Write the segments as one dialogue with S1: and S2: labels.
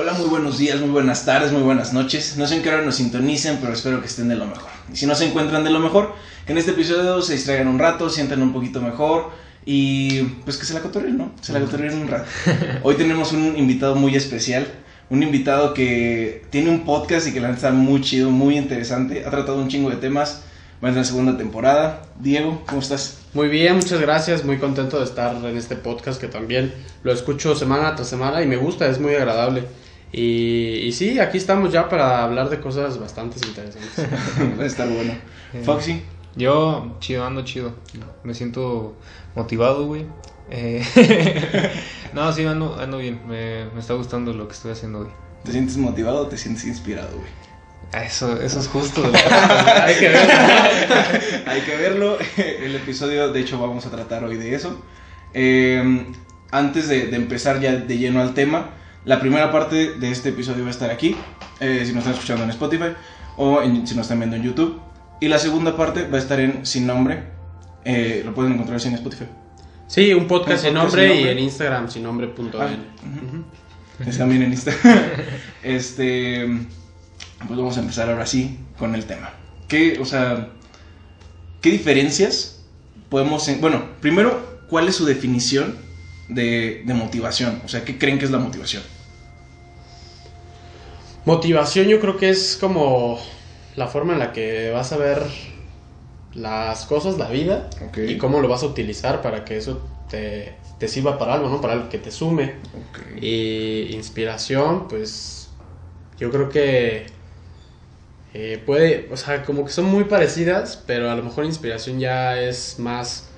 S1: Hola, muy buenos días, muy buenas tardes, muy buenas noches. No sé en qué hora nos sintonicen, pero espero que estén de lo mejor. Y si no se encuentran de lo mejor, que en este episodio se distraigan un rato, sientan un poquito mejor y pues que se la cotorren, ¿no? Se la cotorren un rato. Hoy tenemos un invitado muy especial, un invitado que tiene un podcast y que la neta está muy chido, muy interesante. Ha tratado un chingo de temas. Va en la segunda temporada. Diego, ¿cómo estás?
S2: Muy bien, muchas gracias. Muy contento de estar en este podcast que también lo escucho semana tras semana y me gusta, es muy agradable. Y, y sí, aquí estamos ya para hablar de cosas bastante interesantes.
S1: Va a estar bueno. Foxy.
S3: Yo, chido, ando chido. Me siento motivado, güey. Eh, no, sí, ando, ando bien. Me, me está gustando lo que estoy haciendo hoy.
S1: ¿Te sientes motivado o te sientes inspirado, güey?
S3: Eso, eso es justo.
S2: Hay que ver.
S1: Hay que verlo. El episodio, de hecho, vamos a tratar hoy de eso. Eh, antes de, de empezar ya de lleno al tema, la primera parte de este episodio va a estar aquí, eh, si nos están escuchando en Spotify o en- si nos están viendo en YouTube. Y la segunda parte va a estar en Sin Nombre. Eh, lo pueden encontrar en Spotify.
S2: Sí, un podcast sin nombre
S1: sin
S2: y en Instagram sin nombre punto
S1: Ah. Es también en Instagram. este, pues vamos a empezar ahora sí con el tema. ¿Qué, o sea, qué diferencias podemos, en- bueno, primero, ¿cuál es su definición de, de motivación? O sea, ¿qué creen que es la motivación?
S2: Motivación yo creo que es como la forma en la que vas a ver las cosas, la vida, y cómo lo vas a utilizar para que eso te, te sirva para algo, ¿no? Para algo que te sume. Y inspiración, pues yo creo que eh, puede, o sea, como que son muy parecidas, pero a lo mejor inspiración ya es más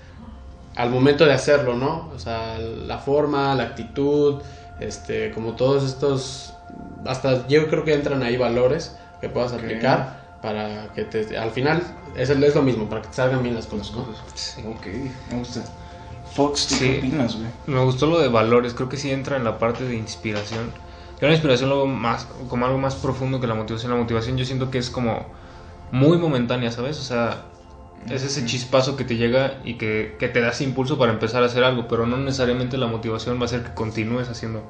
S2: al momento de hacerlo, ¿no? O sea, la forma, la actitud, este, como todos estos, hasta yo creo que entran ahí valores que puedas
S1: Ok.
S2: aplicar para que te, al final es, es lo mismo, para que te salgan bien las cosas, ¿no?
S3: Sí.
S1: Ok, me gusta. Fox, ¿tú
S3: Sí.
S1: qué opinas, güey?
S3: Me gustó lo de valores, creo que sí entra en la parte de inspiración. Yo la inspiración lo veo más, como algo más profundo que la motivación. La motivación yo siento que es como muy momentánea, ¿sabes? O sea, es ese chispazo que te llega y que, que te da ese impulso para empezar a hacer algo, pero no necesariamente la motivación va a hacer que continúes haciendo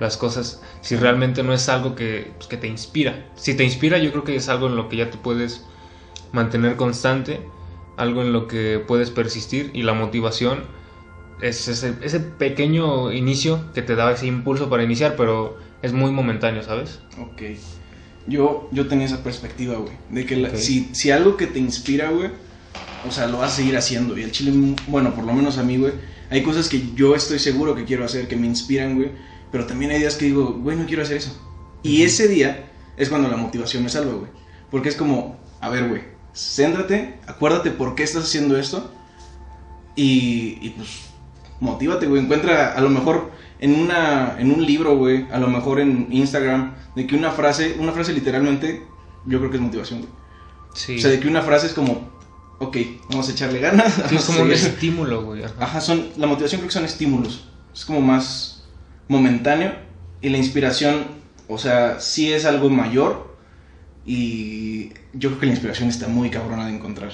S3: las cosas si realmente no es algo que, pues, que te inspira. Si te inspira, yo creo que es algo en lo que ya te puedes mantener constante, algo en lo que puedes persistir y la motivación es ese, ese pequeño inicio que te da ese impulso para iniciar, pero es muy momentáneo, ¿sabes?
S1: Ok. Yo, yo tenía esa perspectiva, güey. De que la- si, si algo que te inspira, güey, o sea, lo vas a seguir haciendo. Y el chile, bueno, por lo menos a mí, güey, hay cosas que yo estoy seguro que quiero hacer, que me inspiran, güey. Pero también hay días que digo, güey, no quiero hacer eso. Y ese día es cuando la motivación me salva, güey. Porque es como, a ver, güey, céntrate, acuérdate por qué estás haciendo esto. Y, y pues, motívate, güey. Encuentra a lo mejor en, una, en un libro, güey, a lo mejor en Instagram, de que una frase, una frase literalmente, yo creo que es motivación, güey.
S3: Sí.
S1: O sea, de que una frase es como, ok, vamos a echarle ganas.
S3: Sí, es como un
S1: seguir".
S3: estímulo, güey. ajá.
S1: Ajá, son, la motivación creo que son estímulos. Es como más momentáneo. Y la inspiración, o sea, sí es algo mayor. Y yo creo que la inspiración está muy cabrona de encontrar.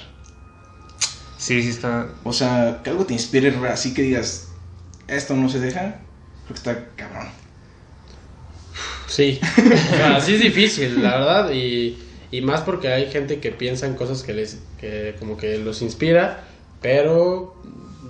S3: Sí, sí está.
S1: O sea, que algo te inspire así que digas, esto no se deja. Creo que está cabrón.
S2: Sí, así es difícil, la verdad, y, y más porque hay gente que piensa en cosas que les, que como que los inspira, pero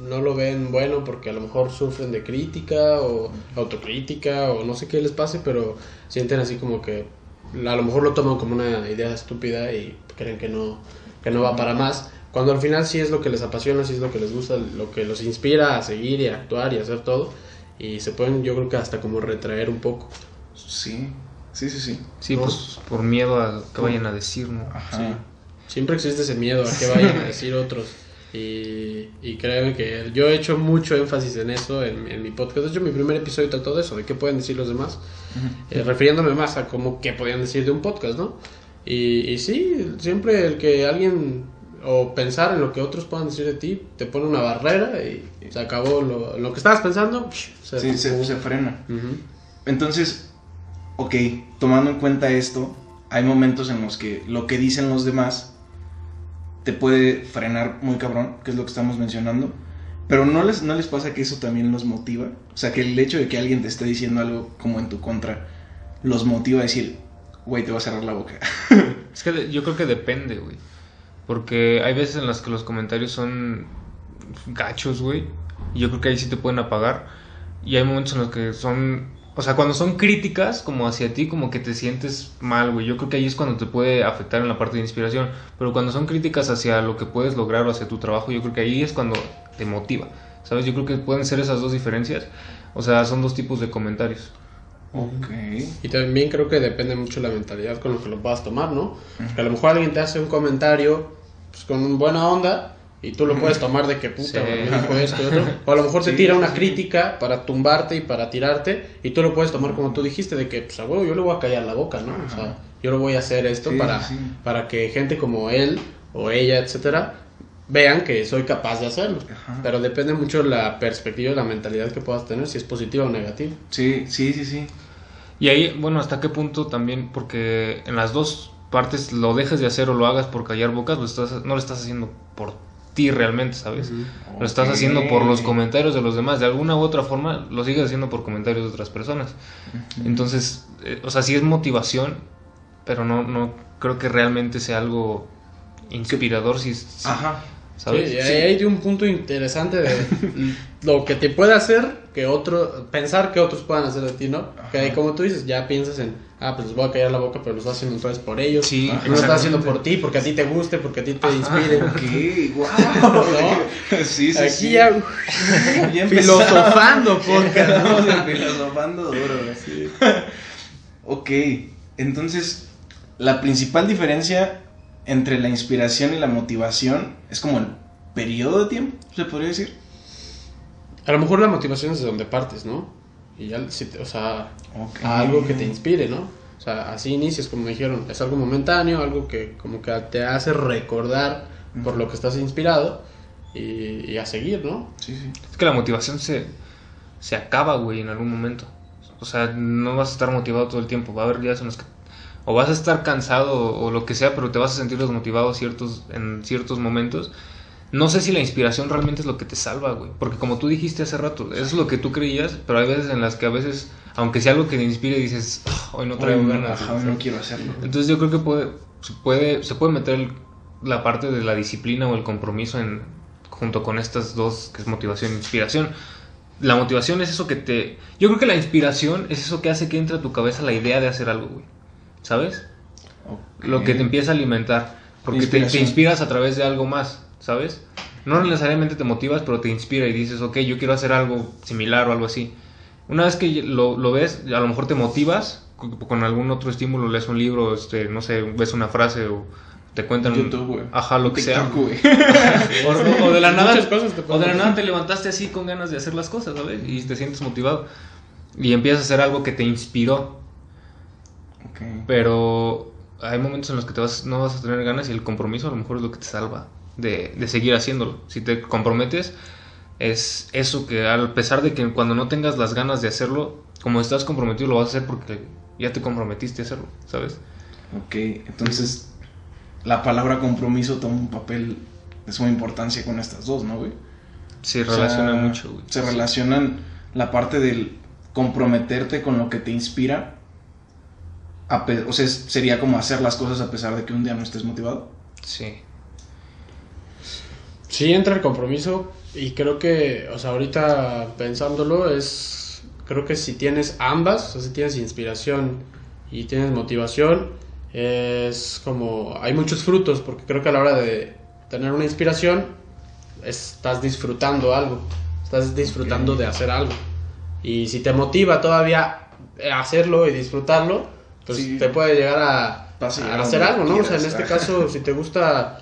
S2: no lo ven bueno porque a lo mejor sufren de crítica o autocrítica o no sé qué les pase, pero sienten así como que a lo mejor lo toman como una idea estúpida y creen que no, que no va para más. Cuando al final sí es lo que les apasiona, sí es lo que les gusta, lo que los inspira a seguir y a actuar y a hacer todo. Y se pueden, yo creo que hasta como retraer un poco.
S1: Sí, sí, sí, sí.
S3: Sí, pues por miedo a que vayan a decir, ¿no?
S1: Ajá.
S2: Siempre existe ese miedo a que vayan a decir otros. Y, y créeme que yo he hecho mucho énfasis en eso en, en mi podcast. De hecho, mi primer episodio trató de eso, de qué pueden decir los demás. Eh, refiriéndome más a cómo qué podían decir de un podcast, ¿no? Y, y sí, siempre el que alguien o pensar en lo que otros puedan decir de ti te pone una barrera y se acabó lo, lo que estabas pensando. Se,
S1: Sí, se, se frena. Entonces, ok, tomando en cuenta esto, hay momentos en los que lo que dicen los demás te puede frenar muy cabrón, que es lo que estamos mencionando. Pero no les, no les pasa que eso también los motiva. O sea, que el hecho de que alguien te esté diciendo algo como en tu contra los motiva a decir, güey, te voy a cerrar la boca.
S3: Es que yo creo que depende, güey. Porque hay veces en las que los comentarios son gachos, güey. Y yo creo que ahí sí te pueden apagar. Y hay momentos en los que son... O sea, cuando son críticas como hacia ti, como que te sientes mal, güey. Yo creo que ahí es cuando te puede afectar en la parte de inspiración. Pero cuando son críticas hacia lo que puedes lograr o hacia tu trabajo, yo creo que ahí es cuando te motiva. ¿Sabes? Yo creo que pueden ser esas dos diferencias. O sea, son dos tipos de comentarios.
S1: ok.
S2: Y también creo que depende mucho la mentalidad con lo que lo puedas tomar, ¿no? Porque a lo mejor alguien te hace un comentario pues, con buena onda y tú lo puedes tomar de que puta,
S3: Sí.
S2: güey, me dijo esto y otro. O a lo mejor te tira una
S1: sí.
S2: crítica para tumbarte y para tirarte y tú lo puedes tomar como tú dijiste, de que, pues, a huevo, yo le voy a callar la boca, ¿no? O sea, yo lo voy a hacer esto
S1: Sí,
S2: para,
S1: sí.
S2: para que gente como él o ella, etcétera, vean que soy capaz de hacerlo.
S1: Ajá.
S2: Pero depende mucho la perspectiva y la mentalidad que puedas tener, si es positiva o negativa.
S1: Sí, sí, sí, sí.
S3: Y ahí, bueno, hasta qué punto también, porque en las dos partes lo dejes de hacer o lo hagas por callar bocas, lo estás, no lo estás haciendo por ti realmente, ¿sabes? Lo estás
S1: Ok.
S3: haciendo por los comentarios de los demás. De alguna u otra forma, lo sigues haciendo por comentarios de otras personas. Entonces, eh, o sea, sí es motivación, pero no, no creo que realmente sea algo inspirador, si, si-
S1: Ajá.
S3: ¿sabes?
S2: Sí, ahí hay de un punto interesante de lo que te puede hacer que otro, pensar que otros puedan hacer de ti, ¿no? Que ahí, como tú dices, ya piensas en, ah, pues les voy a callar la boca, pero lo estás haciendo entonces por ellos.
S3: Sí,
S2: no lo estás haciendo por ti, porque a ti te guste, porque a ti te inspire.
S1: Ok, wow. Sí, sí,
S2: Aquí
S1: sí.
S2: ya
S1: Ya empezamos.
S2: filosofando, podcast.
S1: Estamos filosofando duro. Sí. Ok, entonces la principal diferencia entre la inspiración y la motivación es como el periodo de tiempo, se podría decir.
S2: A lo mejor la motivación es de donde partes, ¿no? Y ya, si te- o sea, a algo que te inspire, ¿no? O sea, así inicias, como me dijeron, es algo momentáneo, algo que como que te hace recordar por lo que estás inspirado y, y a seguir, ¿no?
S1: Sí, sí.
S3: Es que la motivación se, se acaba, güey, en algún momento. O sea, no vas a estar motivado todo el tiempo. Va a haber días en los que o vas a estar cansado o, o lo que sea, pero te vas a sentir desmotivado ciertos, en ciertos momentos. No sé si la inspiración realmente es lo que te salva, güey. Porque como tú dijiste hace rato, eso es lo que tú creías, pero hay veces en las que a veces, aunque sea algo que te inspire, dices, "Ah, hoy no traigo ganas.
S1: ajá, hoy no quiero hacerlo.
S3: Entonces yo creo que puede, se puede, se puede meter el- la parte de la disciplina o el compromiso en, junto con estas dos, que es motivación e inspiración. La motivación es eso que te... Yo creo que la inspiración es eso que hace que entre a tu cabeza la idea de hacer algo, güey. ¿Sabes? Lo que te empieza a alimentar. Porque te, inspiras a través de algo más, ¿sabes? No necesariamente te motivas, pero te inspira y dices, ok, yo quiero hacer algo similar o algo así. Una vez que lo, lo ves, a lo mejor te motivas con, algún otro estímulo, lees un libro, este, no sé, ves una frase o te cuentan...
S1: YouTube, güey.
S3: Ajá, lo que sea.
S1: TikTok.
S3: O, o de la nada, o de la nada te levantaste así con ganas de hacer las cosas, ¿sabes? Y te sientes motivado. Y empiezas a hacer algo que te inspiró. Pero hay momentos en los que te vas, no vas a tener ganas y el compromiso a lo mejor es lo que te salva de, de seguir haciéndolo. Si te comprometes, es eso que a pesar de que cuando no tengas las ganas de hacerlo, como estás comprometido, lo vas a hacer porque ya te comprometiste a hacerlo, ¿sabes?
S1: Ok, entonces la palabra compromiso toma un papel de suma importancia con estas dos, ¿no, güey?
S3: Se
S1: O sea,
S3: relaciona mucho, güey.
S1: Se relacionan la parte del comprometerte con lo que te inspira. a o sea, sería como hacer las cosas a pesar de que un día no estés motivado.
S3: Sí.
S2: Sí, entra el compromiso y creo que, o sea, ahorita pensándolo es, creo que si tienes ambas, o sea, si tienes inspiración y tienes motivación, es como, hay muchos frutos, porque creo que a la hora de tener una inspiración, estás disfrutando algo, estás disfrutando de hacer algo. Y si te motiva todavía hacerlo y disfrutarlo, pues
S1: Sí.
S2: te puede llegar a, hacer algo, ¿no? O sea, en este caso, si te gusta,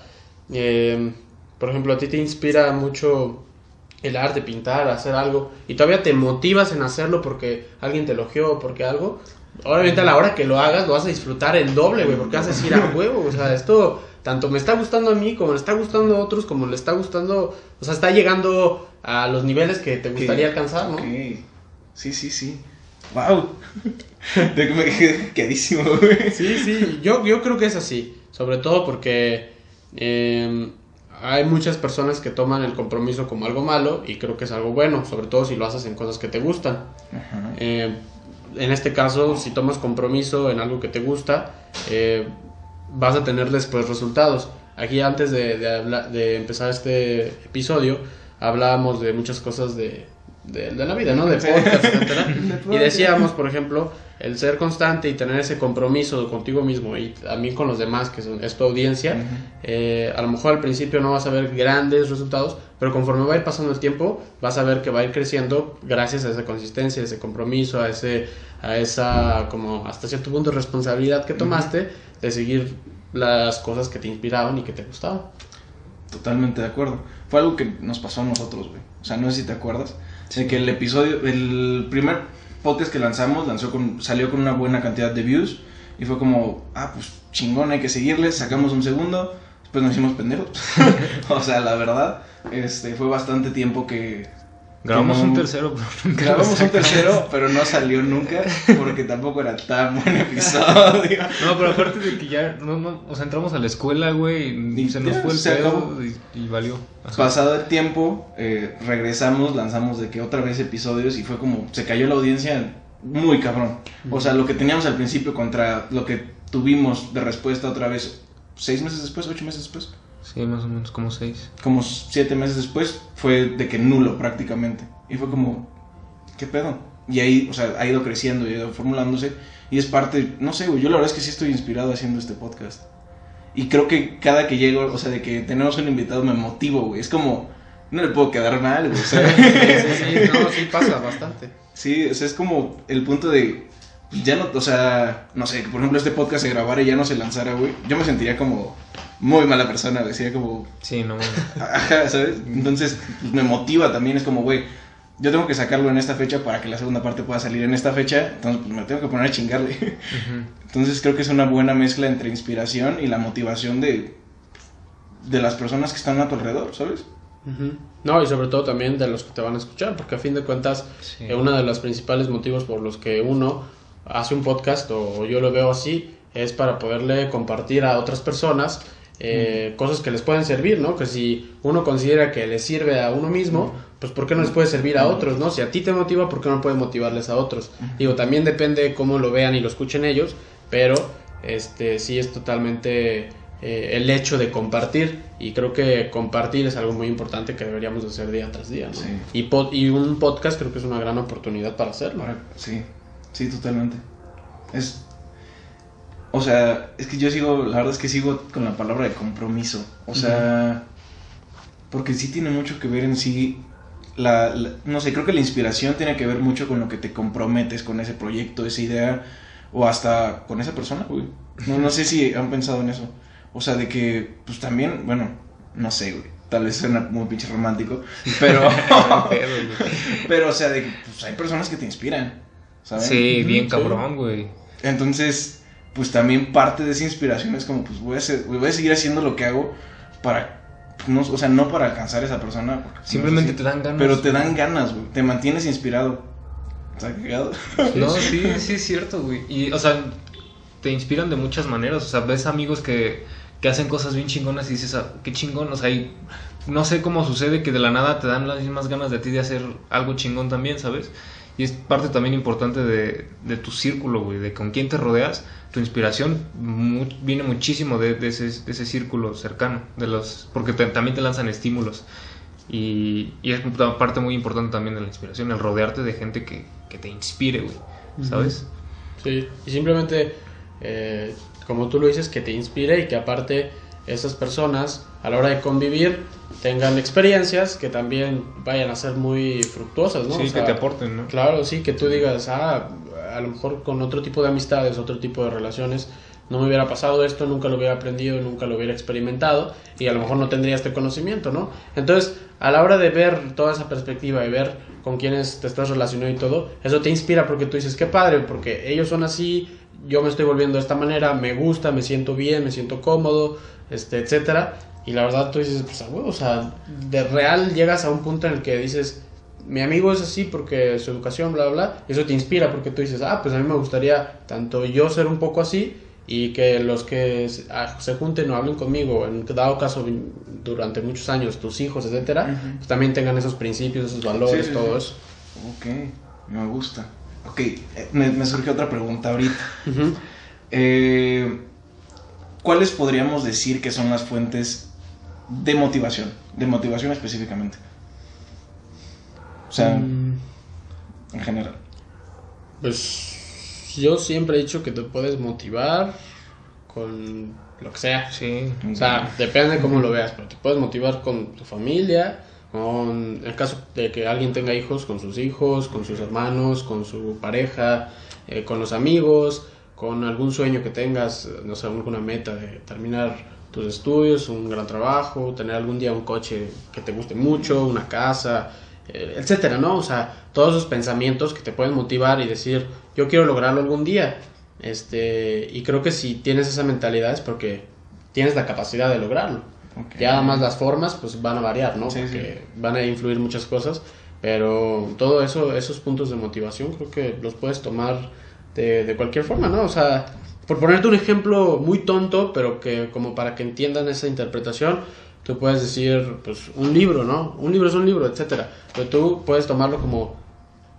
S2: eh, por ejemplo, a ti te inspira mucho el arte, pintar, hacer algo, y todavía te motivas en hacerlo porque alguien te elogió o porque algo, obviamente a la hora que lo hagas lo vas a disfrutar el doble, güey, porque vas a decir, a huevo, o sea, esto tanto me está gustando a mí como le está gustando a otros, como le está gustando, o sea, está llegando a los niveles que te gustaría alcanzar, ¿no?
S1: ok. Sí, sí, sí. ¡Wow! De que me quedé quedísimo, güey.
S2: Sí, sí, yo, yo creo que es así, sobre todo porque eh, hay muchas personas que toman el compromiso como algo malo y creo que es algo bueno, sobre todo si lo haces en cosas que te gustan.
S1: Ajá.
S2: Eh, en este caso, si tomas compromiso en algo que te gusta, eh, vas a tener después resultados. Aquí antes de, de, habla- de empezar este episodio, hablábamos de muchas cosas de, de, de la vida, ¿no? De podcast, etcétera. Y decíamos, por ejemplo, el ser constante y tener ese compromiso contigo mismo y también con los demás, que son, es tu audiencia, eh, a lo mejor al principio no vas a ver grandes resultados, pero conforme va a ir pasando el tiempo, vas a ver que va a ir creciendo gracias a esa consistencia, a ese compromiso, a ese a esa como hasta cierto punto responsabilidad que tomaste de seguir las cosas que te inspiraban y que te gustaban.
S1: Totalmente de acuerdo. Fue algo que nos pasó a nosotros, güey. O sea, no sé si te acuerdas. De que el episodio, el primer podcast que lanzamos lanzó con, salió con una buena cantidad de views. Y fue como, ah, pues chingón, hay que seguirle. Sacamos un segundo. Después nos hicimos pendejos. o sea, la verdad, este, fue bastante tiempo que.
S3: Grabamos
S1: no-
S3: un tercero, pero nunca
S1: Grabamos un tercero, pero no salió nunca. Porque tampoco era tan buen episodio.
S3: No, pero aparte de que ya, no, no, o sea, entramos a la escuela, güey, y
S1: Y
S3: se nos fue el pedo y, y valió. Ajá.
S1: Pasado el tiempo, eh, regresamos, lanzamos de que otra vez episodios y fue como, se cayó la audiencia muy cabrón. O sea, lo que teníamos al principio contra lo que tuvimos de respuesta otra vez, seis meses después, ocho meses después,
S3: Sí, más o menos como seis.
S1: como siete meses después, fue de que nulo prácticamente. Y fue como, ¿qué pedo? Y ahí, o sea, ha ido creciendo y ha ido formulándose. Y es parte, no sé, güey, yo la verdad es que sí estoy inspirado haciendo este podcast. Y creo que cada que llego, o sea, de que tenemos un invitado me motivo, güey. Es como, no le puedo quedar mal, güey. ¿sabes?
S2: Sí, sí, sí, no, sí pasa bastante.
S1: Sí, o sea, es como el punto de. pues, Ya no, o sea, no sé, que por ejemplo este podcast se grabara y ya no se lanzara, güey. Yo me sentiría como muy mala persona, güey. Sería como.
S3: Sí, no.
S1: Ajá, ¿sabes? Entonces, pues, me motiva también. Es como, güey, yo tengo que sacarlo en esta fecha para que la segunda parte pueda salir en esta fecha. Entonces, pues me tengo que poner a chingarle. Entonces, creo que es una buena mezcla entre inspiración y la motivación de. de las personas que están a tu alrededor, ¿sabes?
S2: No, y sobre todo también de los que te van a escuchar, porque a fin de cuentas,
S3: Sí.
S2: eh, uno de los principales motivos por los que uno hace un podcast, o yo lo veo así, es para poderle compartir a otras personas eh, cosas que les pueden servir, ¿no? Que si uno considera que le sirve a uno mismo, pues ¿por qué no les puede servir a otros, ¿no? Si a ti te motiva, ¿por qué no puede motivarles a otros? Digo, también depende cómo lo vean y lo escuchen ellos, pero este sí es totalmente eh, el hecho de compartir y creo que compartir es algo muy importante que deberíamos de hacer día tras día, ¿no?
S1: Sí.
S2: Y, pod- y un podcast creo que es una gran oportunidad para hacerlo.
S1: Sí, sí, totalmente. Es. O sea, es que yo sigo, la verdad es que sigo con la palabra de compromiso. O sea, porque sí tiene mucho que ver en sí. La, la- no sé, creo que la inspiración tiene que ver mucho con lo que te comprometes con ese proyecto, esa idea, o hasta con esa persona, güey. No, no sé si han pensado en eso. O sea, de que, pues también, bueno, no sé, güey. Tal vez suena muy pinche romántico, pero. Pero, o sea, de que pues, hay personas que te inspiran, ¿sabes?
S3: Sí, bien cabrón, güey.
S1: Entonces, pues también parte de esa inspiración es como, pues voy a, hacer- voy a seguir haciendo lo que hago para, pues, no, o sea, no para alcanzar a esa persona. pues,
S3: Simplemente
S1: no sé
S3: te dan ganas.
S1: Pero te dan ganas, güey. Te mantienes inspirado. ¿Está cagado?
S3: No, sí, sí es cierto, güey. Y, o sea, te inspiran de muchas maneras. O sea, ves amigos que, que hacen cosas bien chingonas y dices, ah, qué chingón. O sea, y no sé cómo sucede que de la nada te dan las mismas ganas de ti de hacer algo chingón también, ¿sabes? Y es parte también importante de, de tu círculo, güey, de con quién te rodeas. Tu inspiración mu- viene muchísimo de, de ese, de ese círculo cercano, de los porque te- también te lanzan estímulos. Y, y es una parte muy importante también de la inspiración, el rodearte de gente que, que te inspire, güey, ¿sabes?
S2: Sí, y simplemente, eh, como tú lo dices, que te inspire y que aparte esas personas a la hora de convivir tengan experiencias que también vayan a ser muy fructuosas, ¿no?
S3: Sí,
S2: O
S3: que te aporten, ¿no?
S2: Claro, sí, que tú digas, ah, a lo mejor con otro tipo de amistades, otro tipo de relaciones, no me hubiera pasado esto, nunca lo hubiera aprendido, nunca lo hubiera experimentado y a lo mejor no tendría este conocimiento, ¿no? Entonces, a la hora de ver toda esa perspectiva y ver con quiénes te estás relacionando y todo, eso te inspira porque tú dices, qué padre, porque ellos son así, yo me estoy volviendo de esta manera, me gusta, me siento bien, me siento cómodo, este, etcétera. Y la verdad tú dices, pues o sea, de real llegas a un punto en el que dices, mi amigo es así porque su educación, bla, bla, bla, eso te inspira porque tú dices, ah, pues a mí me gustaría tanto yo ser un poco así y que los que se, ah, junten o hablen conmigo, en dado caso durante muchos años, tus hijos, etcétera, pues también tengan esos principios, esos valores,
S1: Sí, sí,
S2: todo
S1: sí.
S2: eso.
S1: Ok, me gusta. Ok, eh, me, me surge otra pregunta ahorita. Eh, ¿Cuáles podríamos decir que son las fuentes de motivación? De motivación específicamente. O sea,
S2: Mm,
S1: en general.
S2: Pues yo siempre he dicho que te puedes motivar con lo que sea.
S3: Sí.
S2: O sea, depende de cómo lo veas, pero te puedes motivar con tu familia, con en el caso de que alguien tenga hijos, con sus hijos, con sus hermanos, con su pareja, eh, con los amigos, con algún sueño que tengas, no sé, alguna meta de terminar tus estudios, un gran trabajo, tener algún día un coche que te guste mucho, una casa, etcétera, ¿no? O sea, todos esos pensamientos que te pueden motivar y decir, yo quiero lograrlo algún día. Este, y creo que si tienes esa mentalidad es porque tienes la capacidad de lograrlo.
S1: Ok.
S2: Ya además las formas pues van a variar, ¿no?
S1: Sí,
S2: Porque van a influir muchas cosas, pero todo eso, esos puntos de motivación creo que los puedes tomar de, de cualquier forma, ¿no? O sea, por ponerte un ejemplo muy tonto, pero que como para que entiendan esa interpretación, tú puedes decir, pues, un libro, ¿no? Un libro es un libro, etcétera. Pero tú puedes tomarlo como,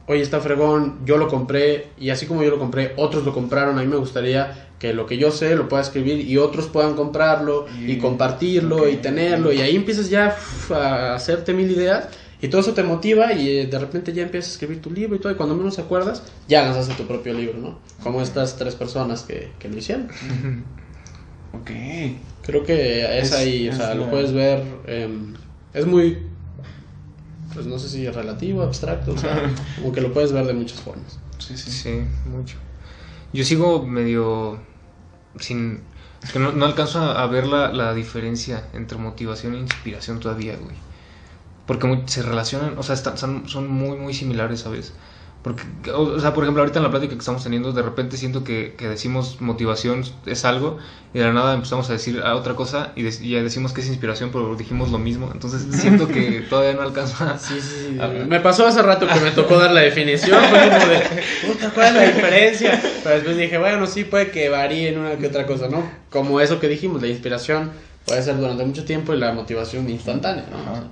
S2: oye, está fregón, yo lo compré, y así como yo lo compré, otros lo compraron, a mí me gustaría que lo que yo sé lo pueda escribir y otros puedan comprarlo y,
S1: Y-
S2: compartirlo y
S1: ok.
S2: tenerlo, y ahí empiezas ya uf, a hacerte mil ideas. Y todo eso te motiva y eh, de repente ya empiezas a escribir tu libro y todo, y cuando menos te acuerdas, ya lanzaste tu propio libro, ¿no? Como estas tres personas que, que lo hicieron.
S1: Ok.
S2: Creo que es,
S1: Es-
S2: ahí, o
S1: es
S2: sea, lo puedes ver, em, es muy, pues no sé si relativo, abstracto, o sea, como que lo puedes ver de muchas formas.
S1: Sí, sí.
S3: Sí, mucho. Yo sigo medio sin... es que no, no alcanzo a, a ver la, la diferencia entre motivación e inspiración todavía, güey. Porque se relacionan, o sea, están- son, son muy, muy similares, ¿sabes? Porque, o, o sea, por ejemplo, ahorita en la plática que estamos teniendo, de repente siento que, que decimos motivación es algo y de la nada empezamos a decir a otra cosa y, de- y ya decimos que es inspiración, pero dijimos lo mismo. Entonces siento que todavía no alcanzo a...
S2: Sí, sí,
S3: A ver.
S2: Me pasó hace rato que me tocó dar la definición, fue como de, puta, ¿cuál es la diferencia? Pero después dije, bueno, sí puede que varíe en una que otra cosa, ¿no? Como eso que dijimos, la inspiración puede ser durante mucho tiempo y la motivación instantánea, ¿no?
S1: Ajá.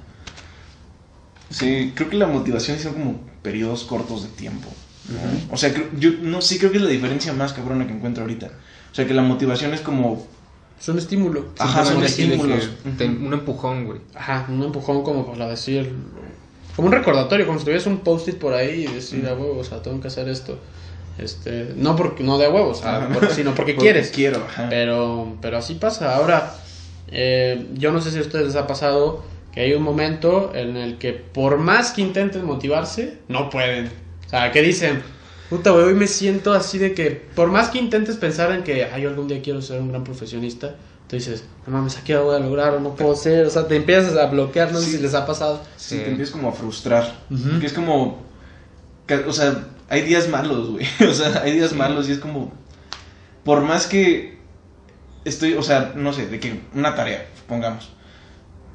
S1: Sí, creo que la motivación son como periodos cortos de tiempo. ¿no? O sea, creo- yo no sí creo que es la diferencia más cabrona que encuentro ahorita. O sea, que la motivación es como
S2: Es un estímulo.
S1: Ajá, son estímulos.
S3: que te- un empujón, güey.
S2: Ajá, un empujón como para decir, como un recordatorio, como si tuvieras un post-it por ahí y decir a huevo, o sea, tengo que hacer esto. Este, no porque no de a huevo, o sea,
S1: Ajá.
S2: por- sino porque,
S1: Porque
S2: quieres.
S1: quiero, ajá.
S2: Pero, pero así pasa. Ahora, eh, yo no sé si a ustedes les ha pasado que hay un momento en el que por más que intenten motivarse, no pueden. O sea, que dicen, puta, güey, hoy me siento así de que por más que intentes pensar en que, ay, yo algún día quiero ser un gran profesionista, tú dices, no mames, aquí lo voy a lograr o no puedo ser. O sea, te empiezas a bloquear, no sé
S1: Sí.
S2: si les ha pasado.
S1: Sí,
S3: Sí.
S1: te empiezas como a frustrar.
S2: Ujú.
S1: Porque es como. que- O sea, hay días malos, güey. O sea, hay días malos y es como. Por más que. Estoy, o sea, no sé, de que una tarea, pongamos.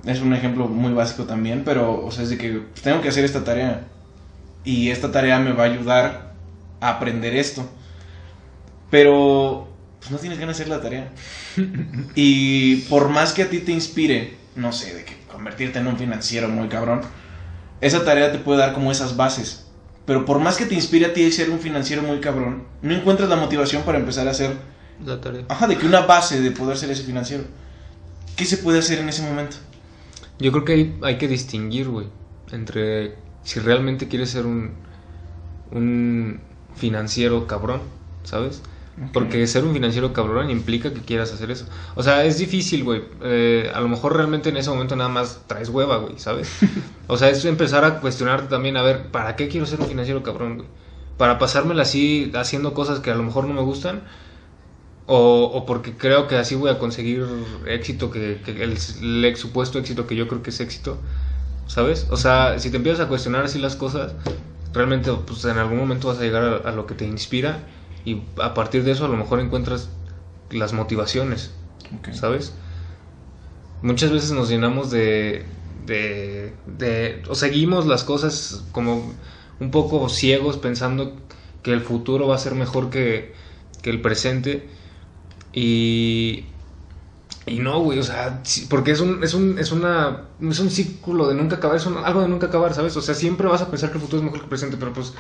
S1: Es un ejemplo muy básico también, pero, o sea, es de que tengo que hacer esta tarea. Y esta tarea me va a ayudar a aprender esto. Pero, pues no tienes ganas de hacer la tarea. Y por más que a ti te inspire, no sé, de que convertirte en un financiero muy cabrón, esa tarea te puede dar como esas bases. Pero por más que te inspire a ti ser un financiero muy cabrón, no encuentras la motivación para empezar a hacer,
S3: La tarea.
S1: ajá, de que una base de poder ser ese financiero. ¿Qué se puede hacer en ese momento?
S3: Yo creo que hay, hay que distinguir, güey, entre si realmente quieres ser un, un financiero cabrón, ¿sabes? Porque ser un financiero cabrón implica que quieras hacer eso. O sea, es difícil, güey. Eh, a lo mejor realmente en ese momento nada más traes hueva, güey, ¿sabes? O sea, es empezar a cuestionarte también, a ver, ¿para qué quiero ser un financiero cabrón, güey? ¿Para pasármela así haciendo cosas que a lo mejor no me gustan? O, o porque creo que así voy a conseguir éxito, que, que el, el supuesto éxito que yo creo que es éxito, ¿sabes? O sea, si te empiezas a cuestionar así las cosas, realmente pues en algún momento vas a llegar a, a lo que te inspira y a partir de eso a lo mejor encuentras las motivaciones. ¿sabes? Muchas veces nos llenamos de, de, de, o seguimos las cosas como un poco ciegos pensando que el futuro va a ser mejor que, que el presente y, y no, güey, o sea, porque es un, es un, es una, es un círculo de nunca acabar, es un- algo de nunca acabar, ¿sabes? O sea, siempre vas a pensar que el futuro es mejor que el presente, pero pues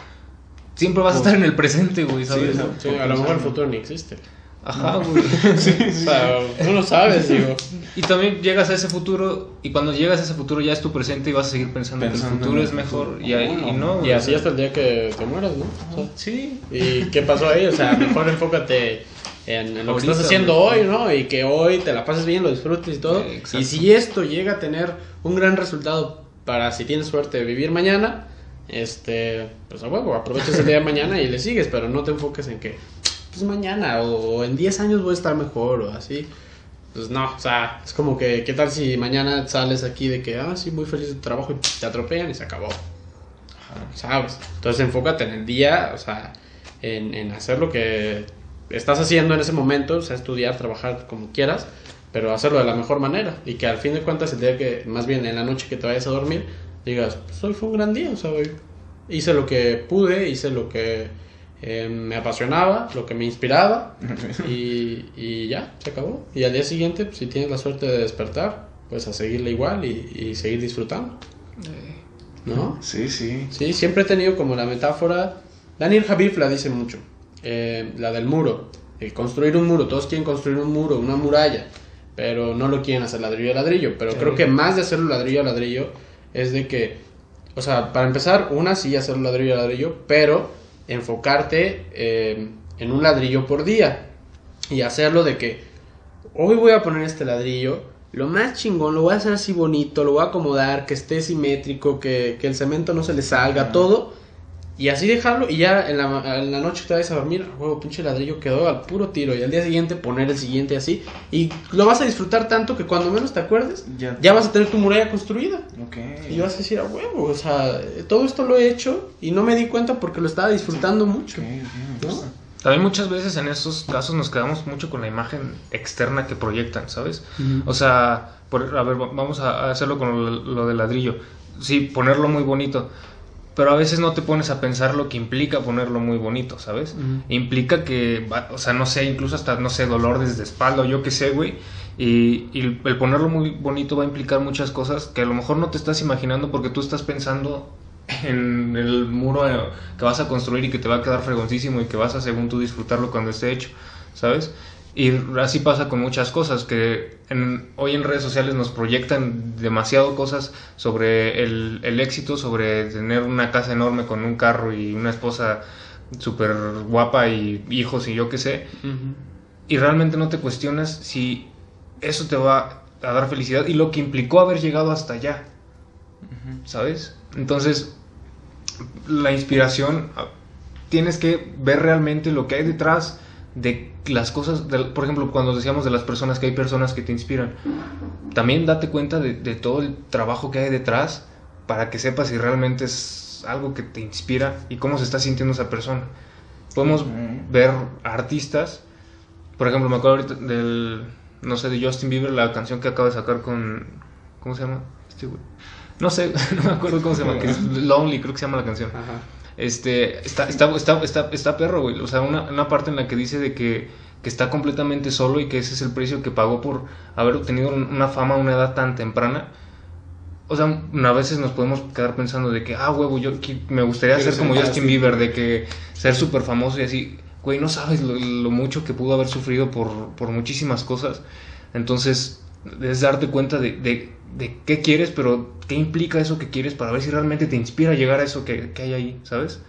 S3: siempre vas a estar en el presente, güey, ¿sabes?
S1: Sí,
S2: a lo mejor el futuro ni existe.
S3: Ajá, güey.
S2: O sea, no lo sabes, digo.
S3: Y también llegas a ese futuro y cuando llegas a ese futuro ya es tu presente y vas a seguir pensando, que
S1: Pensando
S3: el futuro es mejor y, ahí- y no.
S2: Y así hasta el día que te mueras, ¿no? O sea,
S3: sea, Sí.
S2: ¿Y qué pasó ahí? O sea, mejor enfócate en, en lo que estás haciendo
S3: güey.
S2: hoy, ¿no? Y que hoy te la pases bien, lo disfrutes y todo.
S3: Eh,
S2: y si esto llega a tener un gran resultado para si tienes suerte vivir mañana, este, pues a huevo, aproveches el día de mañana y le sigues, pero no te enfoques en que, pues mañana o, en 10 años voy a estar mejor o así. Pues no, o sea, es como que, ¿qué tal si mañana sales aquí de que, ah, sí, muy feliz de tu trabajo y te atropellan y se acabó? ¿sabes? Entonces enfócate en el día, o sea, en, en hacer lo que estás haciendo en ese momento, o sea, estudiar, trabajar como quieras, pero hacerlo de la mejor manera y que al fin de cuentas el día que, más bien en la noche que te vayas a dormir, digas, pues hoy fue un gran día, o sea, hoy hice lo que pude, hice lo que eh, me apasionaba, lo que me inspiraba y, y ya, se acabó. Y al día siguiente, pues, si tienes la suerte de despertar, pues a seguirle igual y, y seguir disfrutando, ¿no?
S1: Sí, sí.
S2: Sí, siempre he tenido como la metáfora. Daniel Javif la dice mucho. eh, la del muro. El construir un muro. Todos quieren construir un muro, una muralla. Pero no lo quieren hacer ladrillo a ladrillo. Pero creo que más de hacerlo ladrillo a ladrillo es de que. O sea, para empezar, una sí hacerlo ladrillo a ladrillo. Pero enfocarte eh, en un ladrillo por día. Y hacerlo de que. Hoy voy a poner este ladrillo. Lo más chingón, lo voy a hacer así bonito, lo voy a acomodar, que esté simétrico, que, que el cemento no se le salga, todo. Y así dejarlo y ya en la, en la noche te vas a dormir, huevo, pinche ladrillo quedó al puro tiro. Y al día siguiente poner el siguiente así. Y lo vas a disfrutar tanto que cuando menos te acuerdes,
S1: Ya.
S2: ya vas a tener tu muralla construida. Y vas a decir, a huevo, o sea, todo esto lo he hecho y no me di cuenta porque lo estaba disfrutando mucho.
S1: Ok, ok, me
S2: ¿no?
S3: También muchas veces en estos casos nos quedamos mucho con la imagen externa que proyectan, ¿sabes? O sea, por- a ver, va- vamos a a hacerlo con lo, lo del ladrillo. Sí, ponerlo muy bonito. Pero a veces no te pones a pensar lo que implica ponerlo muy bonito, ¿sabes? Implica que, va- o sea, no sé, incluso hasta, no sé, dolor desde espalda o yo qué sé, güey. Y, y el- ponerlo muy bonito va a implicar muchas cosas que a lo mejor no te estás imaginando porque tú estás pensando en el muro que vas a construir y que te va a quedar fregoncísimo y que vas a, según tú, disfrutarlo cuando esté hecho, ¿sabes? Y así pasa con muchas cosas, que en- hoy en redes sociales nos proyectan demasiado cosas sobre el, el éxito, sobre tener una casa enorme con un carro y una esposa súper guapa y hijos y yo qué sé, y realmente no te cuestionas si eso te va a dar felicidad y lo que implicó haber llegado hasta allá, ¿sabes? Entonces, la inspiración, ah, tienes que ver realmente lo que hay detrás de las cosas, de- por ejemplo, cuando decíamos de las personas, que hay personas que te inspiran, también date cuenta de, de todo el trabajo que hay detrás para que sepas si realmente es algo que te inspira y cómo se está sintiendo esa persona. Podemos ver artistas, por ejemplo, me acuerdo ahorita del, no sé, de Justin Bieber, la canción que acaba de sacar con, ¿cómo se llama? Este güey. No sé, no me acuerdo cómo se llama, que es Lonely, creo que se llama la canción.
S2: Ajá.
S3: Este, está, está, está, está, está perro, güey. O sea, una, una parte en la que dice de que, que está completamente solo y que ese es el precio que pagó por haber obtenido un- una fama a una edad tan temprana. O sea, a veces nos podemos quedar pensando de que, ah, huevo, yo me gustaría ser como Justin Bieber, de que ser súper famoso y así. Güey, no sabes lo, lo mucho que pudo haber sufrido por, por muchísimas cosas. Entonces, es darte cuenta de, de, qué quieres, pero qué implica eso que quieres para ver si realmente te inspira llegar a eso que, que hay ahí, ¿sabes?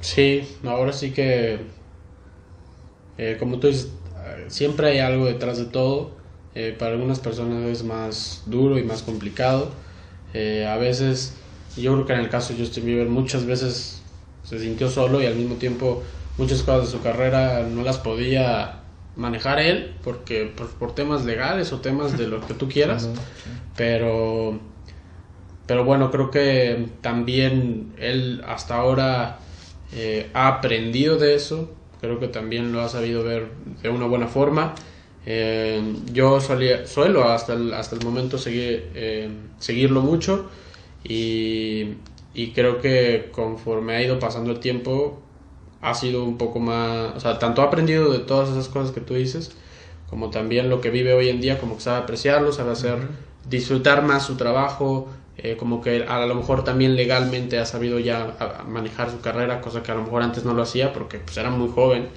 S2: Sí, ahora sí que, eh, como tú dices, siempre hay algo detrás de todo. Eh, para algunas personas es más duro y más complicado. Eh, a veces, yo creo que en el caso de Justin Bieber, muchas veces se sintió solo y al mismo tiempo muchas cosas de su carrera no las podía manejar él porque por, por temas legales o temas de lo que tú quieras. Pero, pero bueno, creo que también él hasta ahora eh, ha aprendido de eso. Creo que también lo ha sabido ver de una buena forma. Eh, yo solía, suelo hasta el, hasta el momento seguir, eh, seguirlo mucho y, y creo que conforme ha ido pasando el tiempo ha sido un poco más, o sea, tanto ha aprendido de todas esas cosas que tú dices, como también lo que vive hoy en día, como que sabe apreciarlo, sabe hacer, disfrutar más su trabajo, eh, como que a lo mejor también legalmente ha sabido ya manejar su carrera, cosa que a lo mejor antes no lo hacía porque pues era muy joven.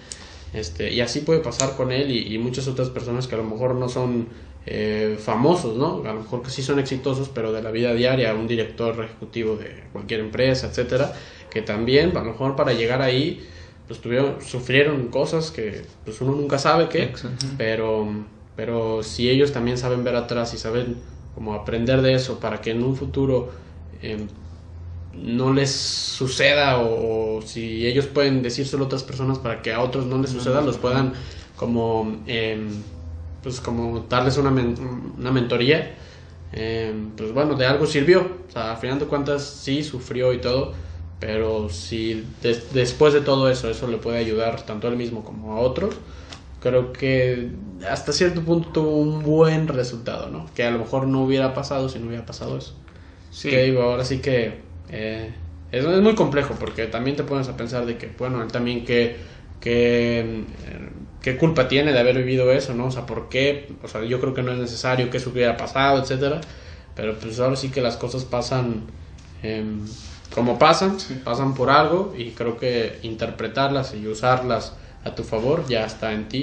S2: Este, y así puede pasar con él y, y muchas otras personas que a lo mejor no son eh, famosos, ¿no? A lo mejor que sí son exitosos, pero de la vida diaria, un director ejecutivo de cualquier empresa, etcétera, que también a lo mejor para llegar ahí pues tuvieron, sufrieron cosas que pues uno nunca sabe qué,
S3: Exacto.
S2: pero, pero si ellos también saben ver atrás y saben como aprender de eso para que en un futuro em, no les suceda o, o si ellos pueden decírselo a otras personas para que a otros no les suceda, los puedan como em, pues como darles una, men- una mentoría em, pues bueno, de algo sirvió. O sea, al final de cuentas sí sufrió y todo pero si des- después de todo eso eso le puede ayudar tanto a él mismo como a otros creo que hasta cierto punto tuvo un buen resultado, ¿no? Que a lo mejor no hubiera pasado si no hubiera pasado eso.
S3: Sí.
S2: Que digo, ahora sí que eh, es, es muy complejo porque también te pones a pensar de que, bueno, él también que, que, eh, qué culpa tiene de haber vivido eso, ¿no? O sea, ¿por qué? O sea, yo creo que no es necesario que eso hubiera pasado, etcétera. Pero pues ahora sí que las cosas pasan em, como pasan, pasan por algo y creo que interpretarlas y usarlas a tu favor ya está en ti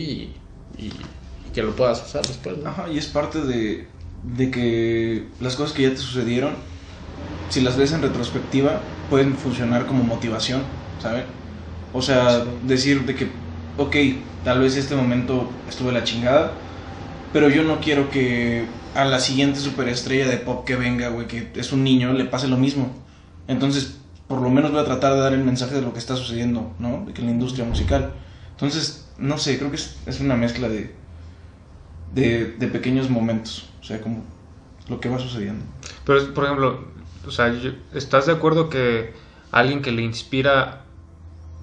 S2: y, y- y que lo puedas usar después, ¿no?
S1: Ajá, y es parte de, de que las cosas que ya te sucedieron, si las ves en retrospectiva, pueden funcionar como motivación, ¿saben? O sea,
S3: Sí.
S1: decir de que, ok, tal vez este momento estuve la chingada, pero yo no quiero que a la siguiente superestrella de pop que venga, güey, que es un niño, le pase lo mismo. Entonces, por lo menos voy a tratar de dar el mensaje de lo que está sucediendo, ¿no? De que la industria musical. Entonces, no sé, creo que es, una mezcla de, de, de pequeños momentos, o sea, como lo que va sucediendo.
S3: Pero, por ejemplo, o sea, ¿estás de acuerdo que alguien que le inspira,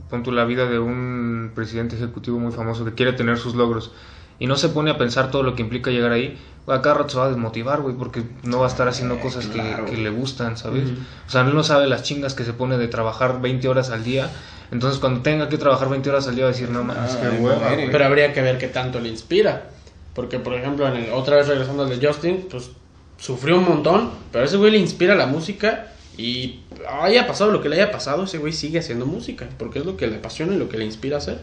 S3: pon tú la vida de un presidente ejecutivo muy famoso que quiere tener sus logros y no se pone a pensar todo lo que implica llegar ahí, a cada rato se va a desmotivar, güey, porque no va a estar haciendo
S1: Eh,
S3: cosas que-
S1: claro.
S3: que, le gustan, ¿sabes? O sea, él no sabe las chingas que se pone de trabajar 20 horas al día. Entonces, cuando tenga que trabajar 20 horas al día, va a decir, no mames,
S1: Ah,
S3: qué hueva,
S1: muere.
S3: güey".
S2: Pero habría que ver qué tanto le inspira. Porque, por ejemplo, en el, otra vez regresando al de Justin, pues sufrió un montón, pero a ese güey le inspira la música y haya pasado lo que le haya pasado, ese güey sigue haciendo música, porque es lo que le apasiona y lo que le inspira a hacer.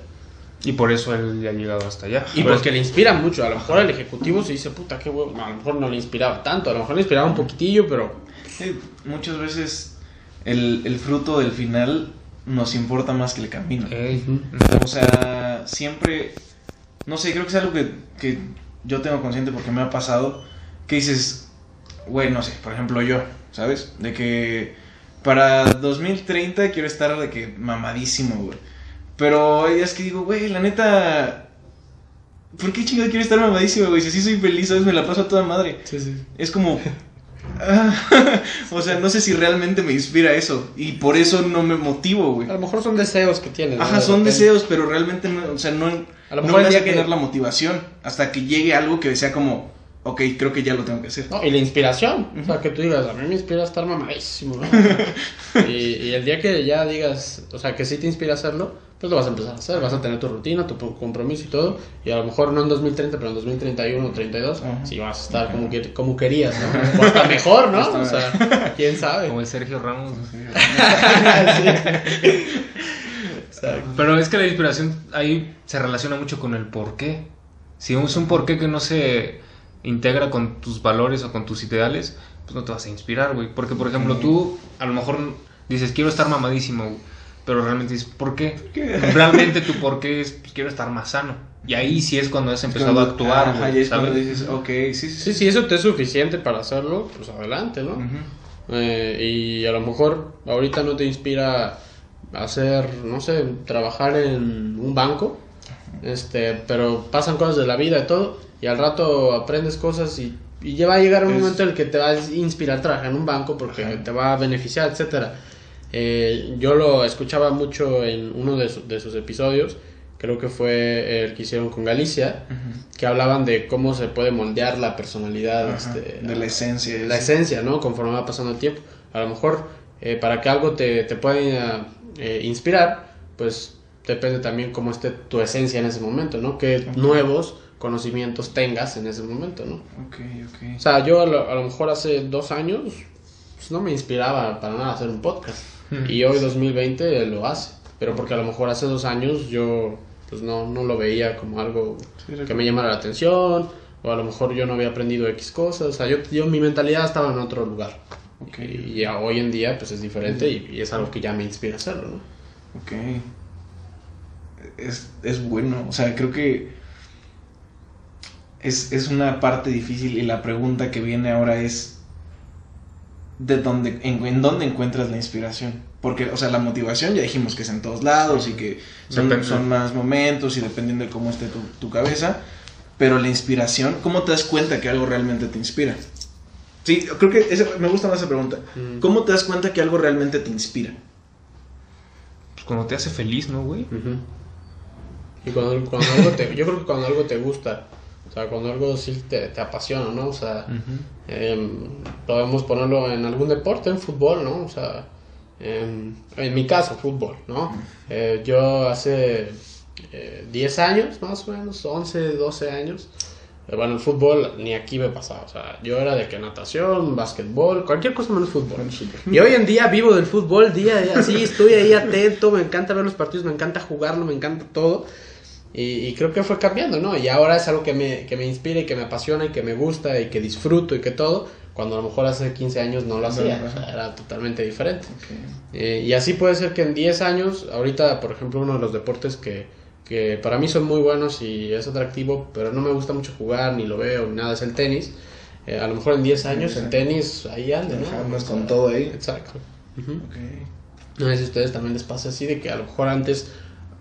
S3: Y por eso él ya ha llegado hasta allá.
S2: Y
S3: Por
S2: porque le inspira mucho. A lo mejor el ejecutivo se dice, puta, qué huevo. No, a lo mejor no le inspiraba tanto, a lo mejor le inspiraba un poquitillo, pero
S1: Sí, muchas veces el, el fruto del final nos importa más que el camino. O sea, siempre, no sé, creo que es algo que, que yo tengo consciente porque me ha pasado, que dices, güey, no sé, por ejemplo yo, ¿sabes? De que para 2030 quiero estar de que mamadísimo, güey. Pero días que digo, güey, la neta, ¿por qué chingado quiero estar mamadísimo, güey? Si así soy feliz, ¿sabes? Me la paso a toda madre.
S2: sí, sí.
S1: Es como... ah, o sea, no sé si realmente me inspira eso. Y por eso no me motivo, güey.
S2: A lo mejor son deseos que tienes. ¿no?
S1: Ajá,
S2: De
S1: son
S2: repente.
S1: deseos, pero realmente no, o sea, no,
S2: A lo
S1: no me hace
S2: que-
S1: tener la motivación hasta que llegue algo que sea como, ok, creo que ya lo tengo que hacer.
S2: No, y la inspiración. O sea, que tú digas, a mí me inspira estar mamadísimo, ¿no? y, y el día que ya digas, o sea, que sí te inspira hacerlo, pues lo vas a empezar a hacer. Vas a tener tu rutina, tu pro- compromiso y todo. Y a lo mejor no en 2030, pero en 2031 o 32,
S1: Ajá.
S2: sí vas a estar como, que, como querías, ¿no? O hasta mejor, ¿no?
S1: Hasta-
S2: O sea, quién sabe.
S3: Como el Sergio Ramos.
S2: Sí. Exacto.
S3: Pero es que la inspiración ahí se relaciona mucho con el por qué. Si es un por qué que no se integra con tus valores o con tus ideales, pues no te vas a inspirar, güey. Porque, por ejemplo, tú a lo mejor dices, quiero estar mamadísimo, güey, pero realmente dices, ¿por qué?
S1: qué?
S3: Realmente tu por qué es, pues, quiero estar más sano. Y ahí sí es cuando has empezado
S1: Cuando-
S3: a actuar,
S1: Ajá, es
S3: ¿sabes?
S1: dices, ok, sí, sí,
S2: Sí, si eso te es suficiente para hacerlo, pues adelante, ¿no? Eh, y a lo mejor ahorita no te inspira hacer, no sé, trabajar en un banco, este, pero pasan cosas de la vida y todo, y al rato aprendes cosas y, y ya va a llegar un
S1: Es-
S2: momento en el que te va a inspirar trabajar en un banco porque
S1: Ajá.
S2: te va a beneficiar, etcétera. Eh, yo lo escuchaba mucho en uno de, su- de sus episodios, creo que fue el que hicieron con Galicia, que hablaban de cómo se puede moldear la personalidad este,
S1: de la esencia.
S2: la esencia, ¿no? Conforme va pasando el tiempo. A lo mejor eh, para que algo te, te pueda eh, inspirar, pues depende también cómo esté tu esencia en ese momento, ¿no? Que nuevos conocimientos tengas en ese momento, ¿no?
S1: Ok, ok.
S2: O sea, yo a lo, a lo mejor hace dos años pues, no me inspiraba para nada hacer un podcast. Y hoy 2020 lo hace. Pero porque a lo mejor hace dos años yo pues no, no lo veía como algo
S1: Sí,
S2: que me llamara la atención. O a lo mejor yo no había aprendido X cosas. O sea, yo, yo mi mentalidad estaba en otro lugar.
S1: Ok.
S2: Y ya hoy en día pues es diferente y, y es algo que ya me inspira a hacerlo, ¿no?
S1: Ok. Es, es bueno, o sea, creo que es, es una parte difícil y la pregunta que viene ahora es de dónde, en, en dónde encuentras la inspiración. Porque, o sea, la motivación ya dijimos que es en todos lados y que son, son más momentos y dependiendo de cómo esté tu, tu cabeza. Pero la inspiración, ¿cómo te das cuenta que algo realmente te inspira? Sí, creo que esa- me gusta más esa pregunta.
S2: Mm.
S1: ¿Cómo te das cuenta que algo realmente te inspira?
S3: Pues cuando te hace feliz, ¿no, güey?
S2: Y cuando, cuando algo te, yo creo que cuando algo te gusta, o sea, cuando algo sí te, te apasiona, ¿no? O sea, em, podemos ponerlo en algún deporte, en fútbol, ¿no? O sea, em, en mi caso, fútbol, ¿no? Eh, yo hace eh, 10 años, más o menos, 11, 12 años, eh, bueno, el fútbol ni aquí me pasaba, o sea, yo era de que natación, básquetbol, cualquier cosa menos fútbol. Y hoy en día vivo del fútbol, día a día, sí, estoy ahí atento, me encanta ver los partidos, me encanta jugarlo, me encanta todo. Y, y creo que fue cambiando, ¿no? Y ahora es algo que me, que me inspira y que me apasiona y que me gusta y que disfruto y que todo, cuando a lo mejor hace 15 años no lo hacía, o sea, era totalmente diferente. Eh, y así puede ser que en 10 años, ahorita, por ejemplo, uno de los deportes que, que para mí son muy buenos y es atractivo, pero no me gusta mucho jugar, ni lo veo, ni nada, es el tenis. Eh, a lo mejor en 10 años el tenis ahí ande, ¿no?
S1: Andas con todo ahí.
S2: Exacto. No sé si a ustedes también les pasa así, de que a lo mejor antes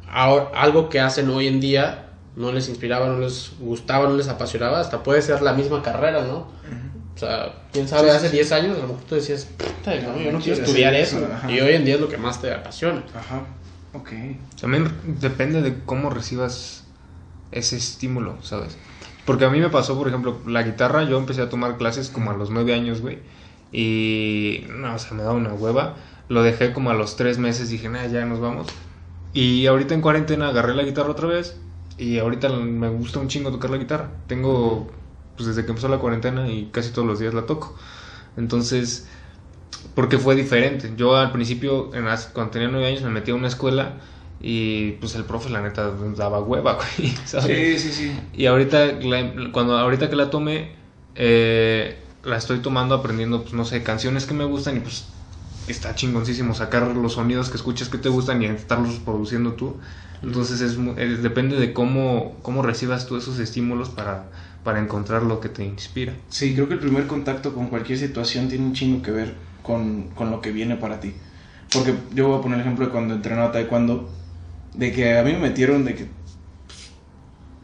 S2: ahora- algo que hacen hoy en día no les inspiraba, no les gustaba, no les apasionaba, hasta puede ser la misma carrera, ¿no? O sea, quién sabe,
S1: Sí, sí,
S2: hace
S1: sí.
S2: 10 años a lo mejor tú decías, "Puta, no, yo no quiero estudiar eso.
S1: ajá.
S2: Y hoy en día es lo que más te apasiona.
S1: Ajá. Ok.
S3: También depende de cómo recibas ese estímulo, ¿sabes? Porque a mí me pasó, por ejemplo, la guitarra, yo empecé a tomar clases como a los nueve años, güey. Y no, o sea, me daba una hueva. Lo dejé como a los tres meses, dije, nada, ya nos vamos. Y ahorita en cuarentena agarré la guitarra otra vez. Y ahorita me gusta un chingo tocar la guitarra. Tengo, pues desde que empezó la cuarentena y casi todos los días la toco. Entonces, porque fue diferente. Yo al principio, en las- cuando tenía nueve años, me metí a una escuela y pues el profe, la neta, daba hueva, güey. ¿sabes?
S1: Sí, sí, sí.
S3: Y ahorita, la- cuando, ahorita que la tomé, eh, la estoy tomando aprendiendo, pues no sé, canciones que me gustan y pues está chingoncísimo sacar los sonidos que escuchas que te gustan y estarlos produciendo tú. Entonces es, depende de cómo, cómo recibas tú esos estímulos para, para encontrar lo que te inspira.
S1: Sí, creo que el primer contacto con cualquier situación tiene un chingo que ver con, con lo que viene para ti. Porque yo voy a poner el ejemplo de cuando entrenaba taekwondo, de que a mí me metieron de que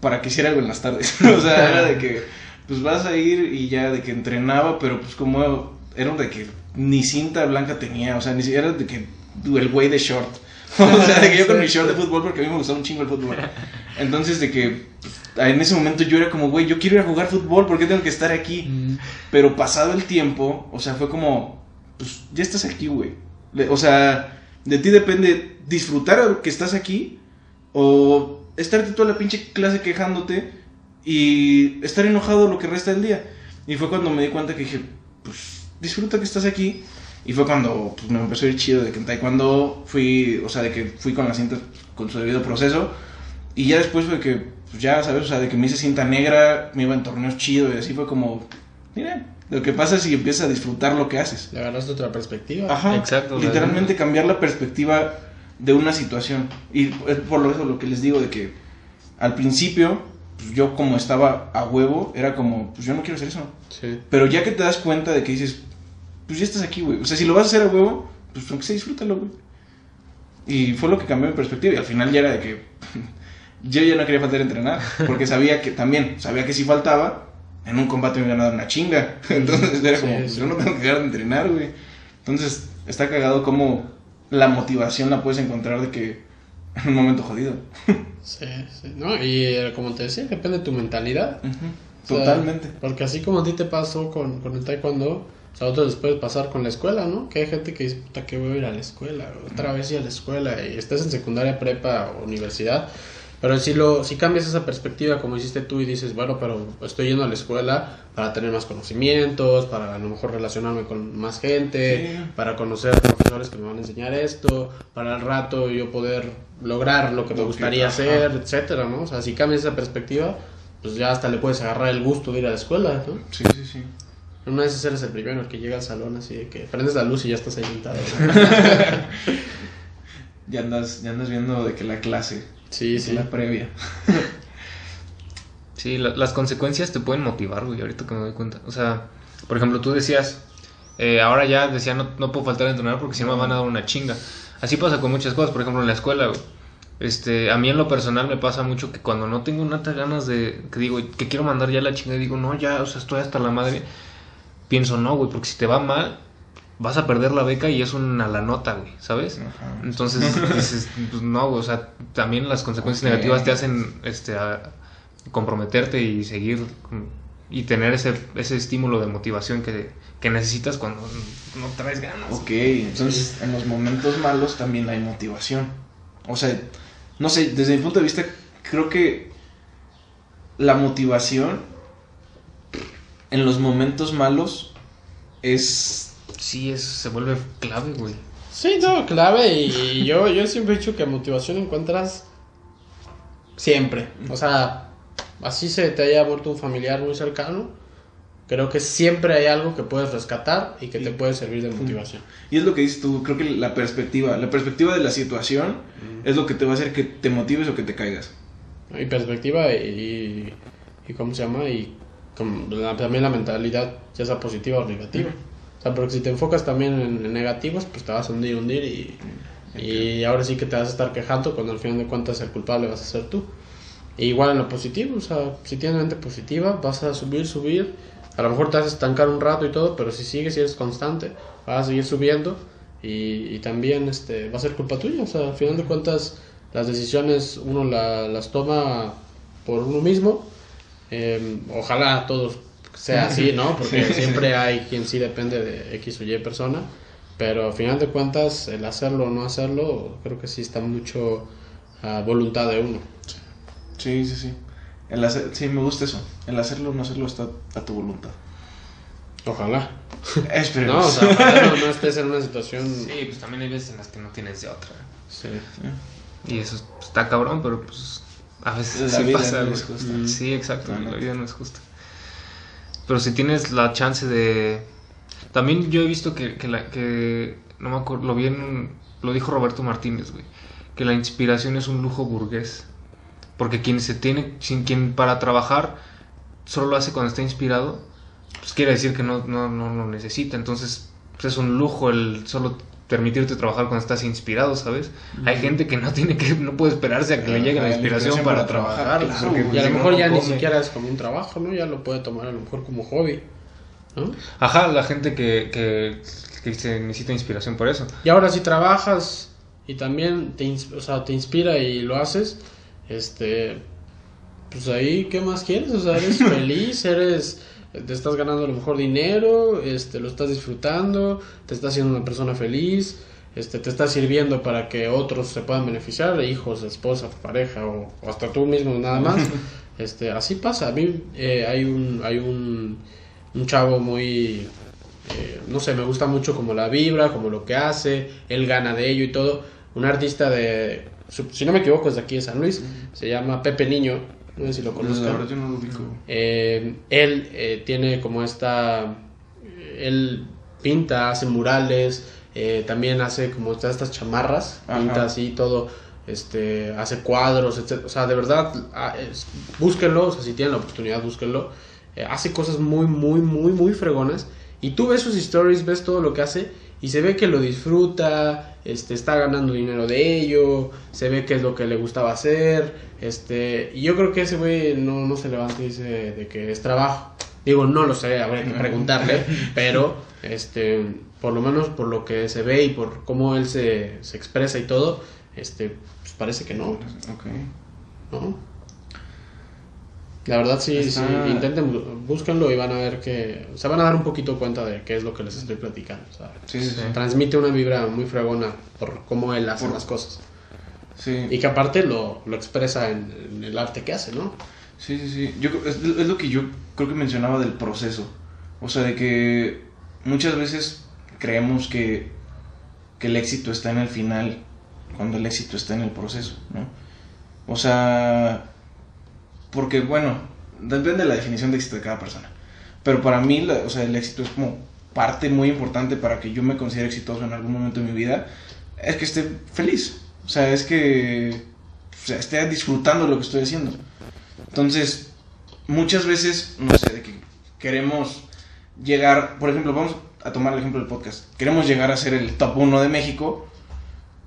S1: para que hiciera algo en las tardes. o sea, era de que pues vas a ir y ya de que entrenaba, pero pues como era de que ni cinta blanca tenía, o sea, ni siquiera de que el güey de short. o sea, de que yo con mi short de fútbol porque a mí me gustaba un chingo el fútbol. Entonces de que pues, en ese momento yo era como, güey, yo quiero ir a jugar fútbol, ¿por qué tengo que estar aquí? Pero pasado el tiempo, o sea, fue como, pues ya estás aquí, güey. O sea, de ti depende disfrutar que estás aquí o estarte toda la pinche clase quejándote y estar enojado lo que resta del día. Y fue cuando me di cuenta que dije, pues disfruta que estás aquí. Y fue cuando pues, me empezó a ir chido de que en taekwondo fui, o sea, de que fui con la cinta con su debido proceso. Y ya después fue que, pues ya, ¿sabes? O sea, de que me hice cinta negra, me iba en torneos chidos y así fue como, mira, lo que pasa es si empiezas a disfrutar lo que haces.
S2: Le agarraste otra perspectiva.
S1: Ajá,
S3: Exacto,
S1: Literalmente cambiar la perspectiva de una situación. Y es por lo eso lo que les digo de que al principio, pues, yo como estaba a huevo, era como, pues yo no quiero hacer eso.
S2: Sí.
S1: Pero ya que te das cuenta de que dices, pues ya estás aquí, güey. O sea, si lo vas a hacer a huevo, pues aunque sea, disfrútalo, güey. Y fue lo que cambió mi perspectiva. Y al final ya era de que yo ya no quería faltar a entrenar. Porque sabía que también, sabía que si faltaba, en un combate me iban a dar una chinga. Entonces era
S2: Sí,
S1: como, pues
S2: sí.
S1: yo no tengo que dejar de entrenar, güey. Entonces está cagado como la motivación la puedes encontrar de que en un momento jodido.
S2: Sí, sí. ¿No? Y eh, como te decía, depende de tu mentalidad. O sea,
S1: Totalmente.
S2: Porque así como a ti te pasó con, con el taekwondo, o sea, a otros les puede pasar con la escuela, ¿no? Que hay gente que dice, puta, que voy a ir a la escuela, otra vez ir a la escuela, y estás en secundaria, prepa o universidad, Pero si, lo, si cambias esa perspectiva como hiciste tú y dices, bueno, pero estoy yendo a la escuela para tener más conocimientos, para a lo mejor relacionarme con más gente,
S1: Sí.
S2: para conocer a profesores que me van a enseñar esto, para al rato yo poder lograr lo que me
S1: Lo que-
S2: gustaría
S1: ajá.
S2: hacer, etcétera, ¿no? O sea, si cambias esa perspectiva, pues ya hasta le puedes agarrar el gusto de ir a la escuela, ¿no?
S1: Sí, sí, sí.
S2: Una vez eres el primero el que llega al salón así de que prendes la luz y ya estás ahí sentado.
S1: Ya andas, ya andas viendo de que la clase,
S2: Sí, sí.
S1: la previa.
S3: Sí, la- las consecuencias te pueden motivar, güey, ahorita que me doy cuenta. O sea, por ejemplo, tú decías, eh, ahora ya decía, no, no puedo faltar a entrenar porque si no me van a dar una chinga. Así pasa con muchas cosas, por ejemplo, en la escuela, güey. Este, a mí en lo personal me pasa mucho que cuando no tengo nada ganas de, que digo, que quiero mandar ya la chinga, digo, no, ya, o sea, estoy hasta la madre. Pienso, no, güey, porque si te va mal, vas a perder la beca y es una la nota, güey, ¿sabes?
S1: Ajá.
S3: Entonces, dices, pues no, güey, o sea, también las consecuencias negativas te hacen este, a comprometerte y seguir y tener ese, ese estímulo de motivación que, que necesitas cuando no traes ganas.
S1: Ok, entonces en los momentos malos también hay motivación. O sea, no sé, desde mi punto de vista, creo que la motivación en los momentos malos es...
S3: Sí, es, se vuelve clave, güey.
S2: Sí, no, clave. Y yo, yo siempre he dicho que motivación encuentras siempre. O sea, así se te haya muerto un familiar muy cercano. Creo que siempre hay algo que puedes rescatar y que te puede servir de motivación.
S1: Y es lo que dices tú, creo que la perspectiva, la perspectiva de la situación es lo que te va a hacer que te motives o que te caigas.
S2: Y perspectiva y, y ¿cómo se llama? Y como la- también la mentalidad, ya sea positiva o negativa. O sea, porque si te enfocas también en, en negativos, pues te vas a hundir, hundir y, y ahora sí que te vas a estar quejando cuando al final de cuentas el culpable vas a ser tú. E igual en lo positivo, o sea, si tienes mente positiva, vas a subir, subir. A lo mejor te vas a estancar un rato y todo, pero si sigues y eres constante, vas a seguir subiendo y, y también este, va a ser culpa tuya. O sea, al final de cuentas, las decisiones uno la- las toma por uno mismo. Eh, ojalá todos sea así, ¿no? Porque siempre hay quien sí depende de X o Y persona. Pero al final de cuentas, el hacerlo o no hacerlo, creo que sí está mucho a voluntad de uno.
S1: Sí, sí, sí. El hacer, sí, me gusta eso. El hacerlo o no hacerlo está a tu voluntad.
S2: Ojalá.
S1: Esperemos.
S2: No, o sea, ojalá no, no estés en una situación.
S3: Sí, pues también hay veces en las que no tienes de otra.
S2: Sí.
S3: Y eso está cabrón, pero pues a veces
S1: La
S3: sí
S1: vida
S3: pasa.
S1: no
S3: güey.
S1: es justa.
S3: Sí, exacto,
S1: No, no.
S3: la vida no es justa. Pero si tienes la chance de... También yo he visto que, que, la, que no me acuerdo, lo vi en... Lo dijo Roberto Martínez, güey. Que la inspiración es un lujo burgués. Porque quien se tiene... Sin quien para trabajar solo lo hace cuando está inspirado, pues quiere decir que no, no, no lo necesita. Entonces pues es un lujo el solo permitirte trabajar cuando estás inspirado, ¿sabes? Hay gente que no tiene que... No puede esperarse a que le llegue la inspiración para, trabajar.
S1: claro,
S3: porque,
S1: güey.
S2: Y a lo
S3: si no,
S2: mejor
S3: no
S2: ya ni siquiera es como un trabajo, ¿no? Ya lo puede tomar a lo mejor como hobby. ¿no?
S3: Ajá, la gente que, que, que se necesita inspiración por eso.
S2: Y ahora si trabajas y también te, o sea, te inspira y lo haces, este, pues ahí, ¿qué más quieres? O sea, eres feliz, eres, te estás ganando a lo mejor dinero, este, lo estás disfrutando, te estás haciendo una persona feliz, este, te está sirviendo para que otros se puedan beneficiar, hijos, esposa, pareja o, o hasta tú mismo nada más. Este, así pasa. A mí eh, hay un, hay un, un chavo muy, eh, no sé, me gusta mucho como la vibra, como lo que hace, él gana de ello y todo. Un artista de, si no me equivoco, es de aquí de San Luis, se llama Pepe Niño, no sé si lo
S1: la verdad yo no lo ubico.
S2: Eh, él eh, tiene como esta, él pinta, hace murales, eh, también hace como todas estas chamarras,
S1: Ajá.
S2: pinta así todo, este, hace cuadros, etc. O sea, de verdad, ah, búsquenlo, o sea, si tienen la oportunidad, búsquenlo. Eh, hace cosas muy, muy, muy, muy fregonas. Y tú ves sus stories, ves todo lo que hace y se ve que lo disfruta, este, está ganando dinero de ello, se ve que es lo que le gustaba hacer, este, y yo creo que ese güey no, no se levanta y dice de que es trabajo. Digo, no lo sé, habría que preguntarle, pero este, por lo menos por lo que se ve y por cómo él se, se expresa y todo, este, pues parece que no,
S1: Ok.
S2: ¿no? La verdad sí,
S1: Está-
S2: sí, intenten, búsquenlo y van a ver que se van a dar un poquito cuenta de qué es lo que les estoy platicando.
S1: Sí, sí, sí.
S2: transmite una vibra muy fregona por cómo él hace
S1: Por-
S2: las cosas.
S1: Sí.
S2: Y que aparte lo, lo expresa en, en el arte que hace, ¿no?
S1: Sí, sí, sí. Yo, es, es lo que yo creo que mencionaba del proceso. O sea, de que muchas veces creemos que, que el éxito está en el final, cuando el éxito está en el proceso, ¿no? O sea, porque, bueno, depende de la definición de éxito de cada persona. Pero para mí, o sea, el éxito es como parte muy importante para que yo me considere exitoso en algún momento de mi vida, es que esté feliz. O sea, es que o sea, esté disfrutando lo que estoy haciendo. Entonces, muchas veces, no sé, de que queremos llegar, por ejemplo, vamos a tomar el ejemplo del podcast, queremos llegar a ser el top 1 de México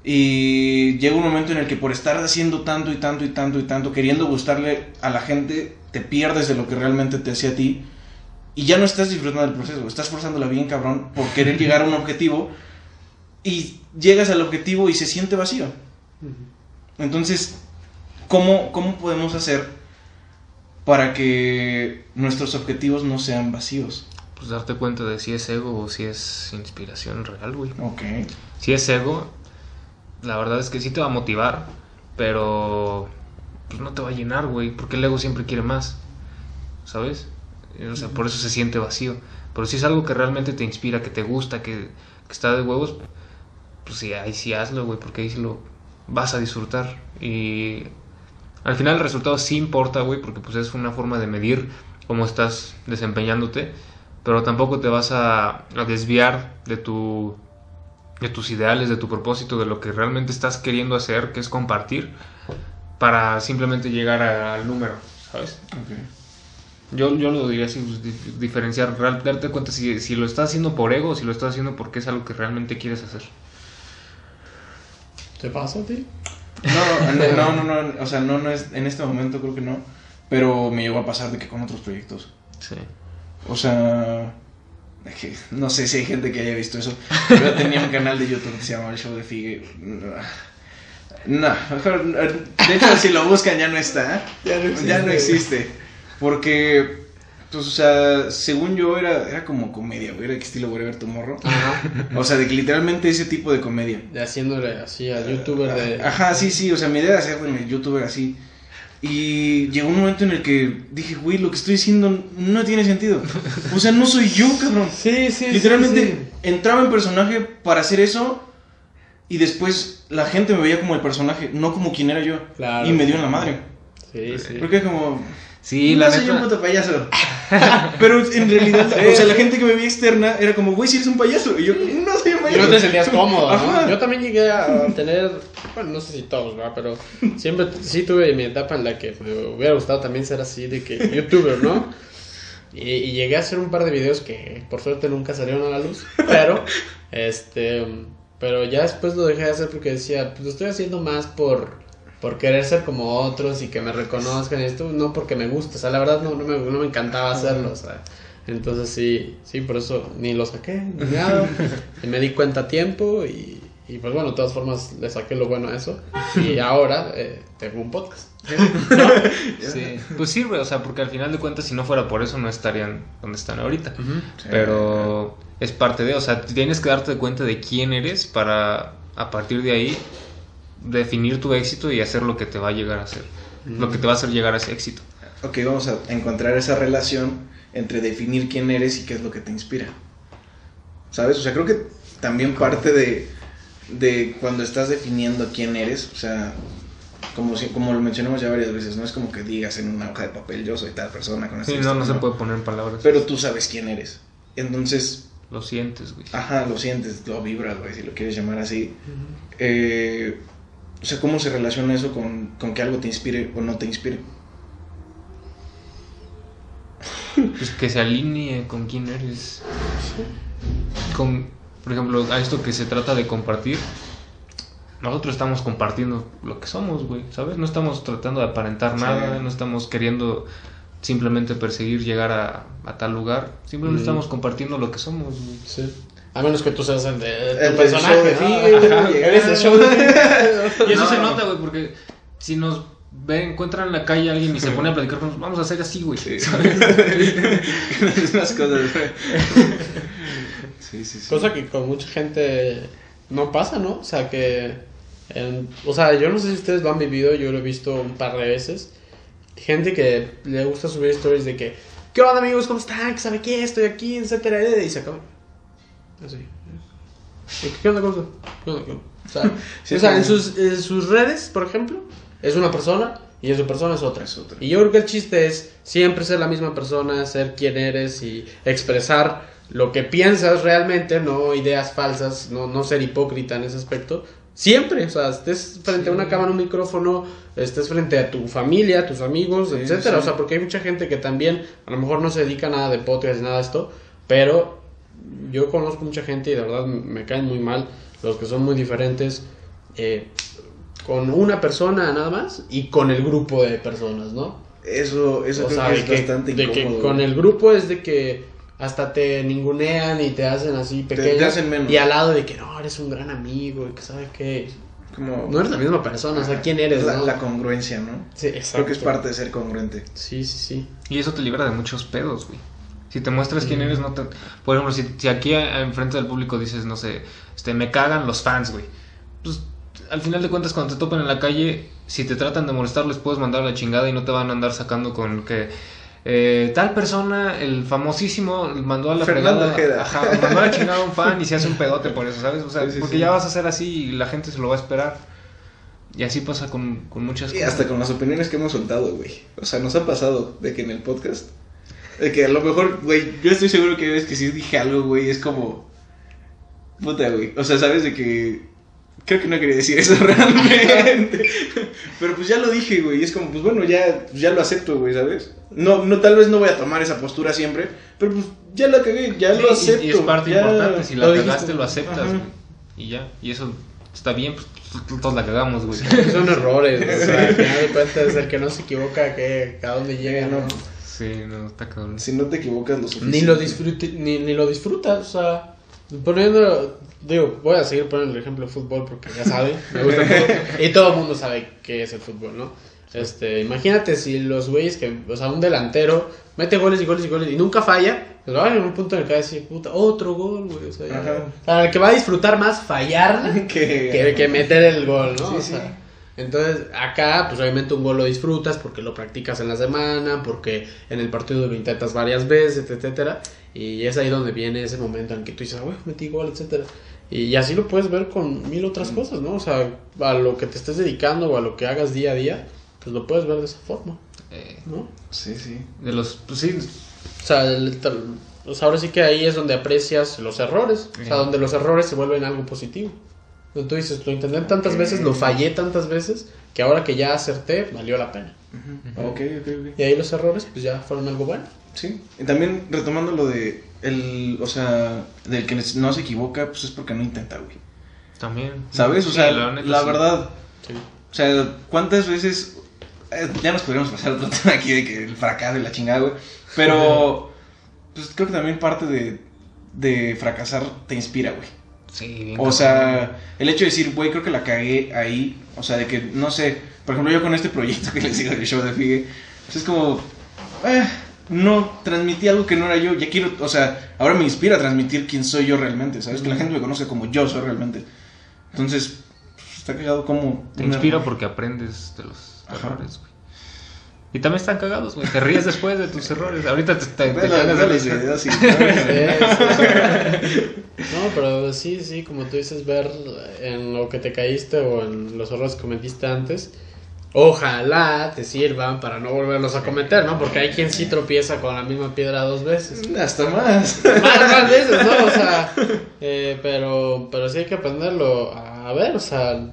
S1: y llega un momento en el que por estar haciendo tanto y tanto y tanto y tanto, queriendo gustarle a la gente, te pierdes de lo que realmente te hacía a ti y ya no estás disfrutando del proceso, estás forzándola bien cabrón por querer llegar a un objetivo y llegas al objetivo y se siente vacío. Entonces, ¿cómo, ¿cómo podemos hacer para que nuestros objetivos no sean vacíos?
S3: Pues darte cuenta de si es ego o si es inspiración real, güey.
S1: Ok.
S3: Si es ego, la verdad es que sí te va a motivar, pero pues no te va a llenar, güey, porque el ego siempre quiere más, ¿sabes? O sea, por eso se siente vacío. Pero si es algo que realmente te inspira, que te gusta, que, está de huevos, pues sí, ahí sí hazlo, güey, porque ahí sí lo vas a disfrutar. Y al final el resultado sí importa, güey, porque pues es una forma de medir cómo estás desempeñándote, pero tampoco te vas a desviar de tu de tus ideales, de tu propósito, de lo que realmente estás queriendo hacer, que es compartir, para simplemente llegar a- al número, ¿sabes?
S1: Ok.
S3: Yo, yo lo diría así, pues, di- diferenciar, real- darte cuenta si, si lo estás haciendo por ego o si lo estás haciendo porque es algo que realmente quieres hacer.
S2: ¿Te pasa a ti?
S1: No, no, no, no, o sea, no, no es, en este momento creo que no, pero me llegó a pasar de que con otros proyectos.
S3: Sí.
S1: O sea, no sé si hay gente que haya visto eso. Yo tenía un canal de YouTube que se llamaba El Show de Figue. No, mejor, de hecho si lo buscan ya no está.
S2: Ya no existe.
S1: Ya no existe. Porque, pues, o sea, según yo era, era como comedia, güey, era estilo Wherever Tomorrow.
S2: Ajá.
S1: O sea, de que literalmente ese tipo de comedia.
S2: De haciéndole así al youtuber de...
S1: Ajá, sí, sí, o sea, mi idea era hacer de youtuber así. Y llegó un momento en el que dije, güey, lo que estoy diciendo no tiene sentido. O sea, no soy yo, cabrón.
S2: Sí, sí,
S1: Literalmente entraba en personaje para hacer eso y después la gente me veía como el personaje, no como quien era yo.
S2: Claro.
S1: Y me dio en la madre.
S2: Sí, sí.
S1: Porque como...
S3: Sí,
S1: no
S3: la
S1: soy un
S3: neta.
S1: puto payaso. Pero en realidad, o sea, la gente que me veía externa era como, güey, si eres un payaso. Y yo, no soy un
S2: Y
S1: payaso.
S2: no te sentías cómodo. ¿no? Yo también llegué a tener, bueno, no sé si todos, ¿verdad? Pero siempre sí tuve mi etapa en la que me hubiera gustado también ser así, de que youtuber, ¿no? Y, y llegué a hacer un par de videos que por suerte nunca salieron a la luz, pero, este, pero ya después lo dejé de hacer porque decía, pues lo estoy haciendo más por, por querer ser como otros y que me reconozcan y esto, no porque me gusta, o sea, la verdad no, no, me, no me encantaba hacerlo, o sea. Entonces sí, sí, por eso ni lo saqué, ni nada. y me di cuenta a tiempo y, y pues bueno, de todas formas le saqué lo bueno a eso. Y ahora eh, tengo un podcast.
S3: Sí. Pues sirve, o sea, porque al final de cuentas, si no fuera por eso, no estarían donde están ahorita.
S1: Sí.
S3: Pero es parte de, o sea, tienes que darte cuenta de quién eres para a partir de ahí definir tu éxito y hacer lo que te va a llegar a hacer. Lo que te va a hacer llegar a ese éxito.
S1: Ok, vamos a encontrar esa relación entre definir quién eres y qué es lo que te inspira. ¿Sabes? O sea, creo que también parte de, de cuando estás definiendo quién eres, o sea, como, si- como lo mencionamos ya varias veces, no es como que digas en una hoja de papel, yo soy tal persona con esta
S3: Sí, no, no se
S1: historia",
S3: puede poner en palabras.
S1: Pero tú sabes quién eres. Entonces,
S3: Lo sientes, güey.
S1: ajá, lo sientes, lo vibras, güey, si lo quieres llamar así. Eh, o sea, ¿cómo se relaciona eso con, con que algo te inspire o no te inspire?
S3: Pues que se alinee con quién eres. Con, por ejemplo, a esto que se trata de compartir. Nosotros estamos compartiendo lo que somos, güey, ¿sabes? No estamos tratando de aparentar
S1: Sí.
S3: nada, no estamos queriendo simplemente perseguir llegar a, a tal lugar. Simplemente
S2: Mm.
S3: estamos compartiendo lo que somos, güey.
S2: Sí. A menos que tú seas el de tu
S1: El
S2: personaje.
S1: show de
S2: ¿no?
S1: Figue,
S2: Ajá,
S1: llegar.
S2: eres el show de
S3: Y eso
S1: No.
S3: se nota, güey, porque si nos ven, encuentran en la calle a alguien y se pone a platicar con nosotros, vamos a hacer así, güey.
S1: mismas cosas, güey. Sí, sí, sí.
S2: Cosa que con mucha gente no pasa, ¿no? O sea, que, En- o sea, yo no sé si ustedes lo han vivido, yo lo he visto un par de veces. Gente que le gusta subir stories de que, ¿qué onda amigos? ¿Cómo están? ¿Qué sabe qué? Estoy aquí, etcétera, y se acaba. Así. ¿Y ¿Qué onda? ¿Cómo están? ¿Qué onda? ¿Qué onda? O sea,
S1: Sí,
S2: o sea,
S1: sí.
S2: en, sus, en sus redes, por ejemplo, es una persona y en su persona es otra.
S1: Es otra.
S2: Y yo creo que el chiste es siempre ser la misma persona, ser quien eres y expresar lo que piensas realmente, no ideas falsas, no, no ser hipócrita en ese aspecto. Siempre, o sea, estés frente a una cámara, un micrófono, estés frente a tu familia, tus amigos,
S1: Sí,
S2: etcétera.
S1: sí.
S2: O sea, porque hay mucha gente que también a lo mejor no se dedica a nada de podcast nada de esto, pero yo conozco mucha gente y de verdad me caen muy mal los que son muy diferentes eh, con una persona nada más y con el grupo de personas, ¿no?
S1: Eso, eso
S2: O
S1: creo
S2: sea,
S1: que es
S2: que,
S1: bastante
S2: de que
S1: incómodo.
S2: con el grupo es de que hasta te ningunean y te hacen así
S1: te
S2: pequeño
S1: hacen menos.
S2: y al lado de que no, eres un gran amigo y que sabe que
S1: Como
S2: no eres la misma persona, o sea, ¿quién eres?
S1: la,
S2: no?
S1: la congruencia, ¿no?
S2: Sí, exacto.
S1: Creo que es parte de ser congruente.
S2: Sí, sí, sí.
S3: Y eso te libra de muchos pedos, güey. Si te muestras quién
S2: Mm.
S3: eres, no te... Por ejemplo, si, si aquí enfrente del público dices, no sé, este, me cagan los fans, güey. Pues, al final de cuentas, cuando te topen en la calle, si te tratan de molestar, les puedes mandar la chingada y no te van a andar sacando con que... eh, tal persona, el famosísimo, mandó a la
S1: Fernando
S3: fregada... Ajá, mandó a la chingada a un fan y se hace un pedote por eso, ¿sabes? O sea,
S1: Sí, sí,
S3: porque
S1: sí.
S3: ya vas a hacer así y la gente se lo va a esperar. Y así pasa con, con muchas
S1: Y
S3: cosas.
S1: hasta con las opiniones que hemos soltado, güey. O sea, nos ha pasado de que en el podcast. De que a lo mejor, güey, yo estoy seguro que ves que si dije algo, güey, es como. Puta, güey. O sea, sabes de que. Creo que no quería decir eso realmente. Pero pues ya lo dije, güey. Y es como, pues bueno, ya, ya lo acepto, güey, ¿sabes? No, no, tal vez no voy a tomar esa postura siempre. Pero pues ya la cagué, ya
S3: Sí,
S1: lo
S3: y-
S1: acepto.
S3: Y, es parte
S1: ya
S3: importante. Si la
S1: lo dijiste.
S3: cagaste, lo aceptas,
S1: Ajá.
S3: güey. Y ya. Y eso está bien, pues todos la cagamos, güey.
S2: Son errores, o sea, al final de cuentas el que no se equivoca, que a dónde llega,
S1: no.
S2: ¿No?
S3: Sí, no, está cabrón.
S1: Si no te equivocas lo suficiente.
S2: Ni lo disfrute, ni, ni lo disfrutas, o sea, poniendo, digo, voy a seguir poniendo el ejemplo de fútbol porque ya saben, me gusta el fútbol, y todo el mundo sabe qué es el fútbol, ¿no? Este, imagínate si los güeyes que, o sea, un delantero mete goles y goles y goles y nunca falla, pues va a haber un punto en el que va a decir, puta, otro gol, güey, o sea, ya- o sea, el que va a disfrutar más fallarla
S1: que,
S2: que, que meter el gol, ¿no?
S1: Sí,
S2: O
S1: sí.
S2: Entonces, acá, pues obviamente un gol lo disfrutas porque lo practicas en la semana, porque en el partido lo intentas varias veces, etcétera. Y es ahí donde viene ese momento en que tú dices, güey, metí gol, etcétera. Y así lo puedes ver con mil otras cosas, ¿no? O sea, a lo que te estés dedicando o a lo que hagas día a día, pues lo puedes ver de esa forma,
S3: Eh,
S2: ¿no?
S1: Sí, sí.
S3: de los, pues sí,
S2: O sea, el- sea, ahora sí que ahí es donde aprecias los errores, o sea, donde los errores se vuelven algo positivo. Donde tú dices, lo intenté tantas veces, lo fallé tantas veces, que ahora que ya acerté, valió la pena.
S1: Ok, ok, ok.
S2: Y ahí los errores, pues ya fueron algo bueno.
S1: Sí, y también retomando lo de el, o sea, del que no se equivoca, pues es porque no intenta, güey.
S3: también.
S1: ¿Sabes? O
S3: Sí,
S1: sea, la,
S3: neta, sí.
S1: verdad,
S2: Sí.
S1: o sea, ¿cuántas veces eh, ya nos podríamos pasar otro tema aquí de que el fracaso y la chingada, güey? Pero pues creo que también parte de de fracasar te inspira, güey.
S3: Sí, bien
S1: O sea, el hecho de decir, güey, creo que la cagué ahí. O sea, de que, no sé, por ejemplo, yo con este proyecto que les digo del show de Figue, pues es como, eh, no, transmití algo que no era yo. Ya quiero, o sea, ahora me inspira a transmitir quién soy yo realmente, ¿sabes? Que la gente me conoce como yo soy realmente. Entonces, pues, está cagado como.
S3: Te inspira porque aprendes de los errores, güey. Y también están cagados, güey. Te ríes después de tus errores. Ahorita te, te, te cagas de
S1: los videos y-
S2: No, pero sí, sí, como tú dices, ver en lo que te caíste o en los errores que cometiste antes, ojalá te sirvan para no volverlos a cometer, ¿no? Porque hay quien sí tropieza con la misma piedra dos veces.
S1: Hasta más.
S2: más, más veces, ¿no? O sea, eh, pero, pero sí hay que aprenderlo a, a ver, o sea,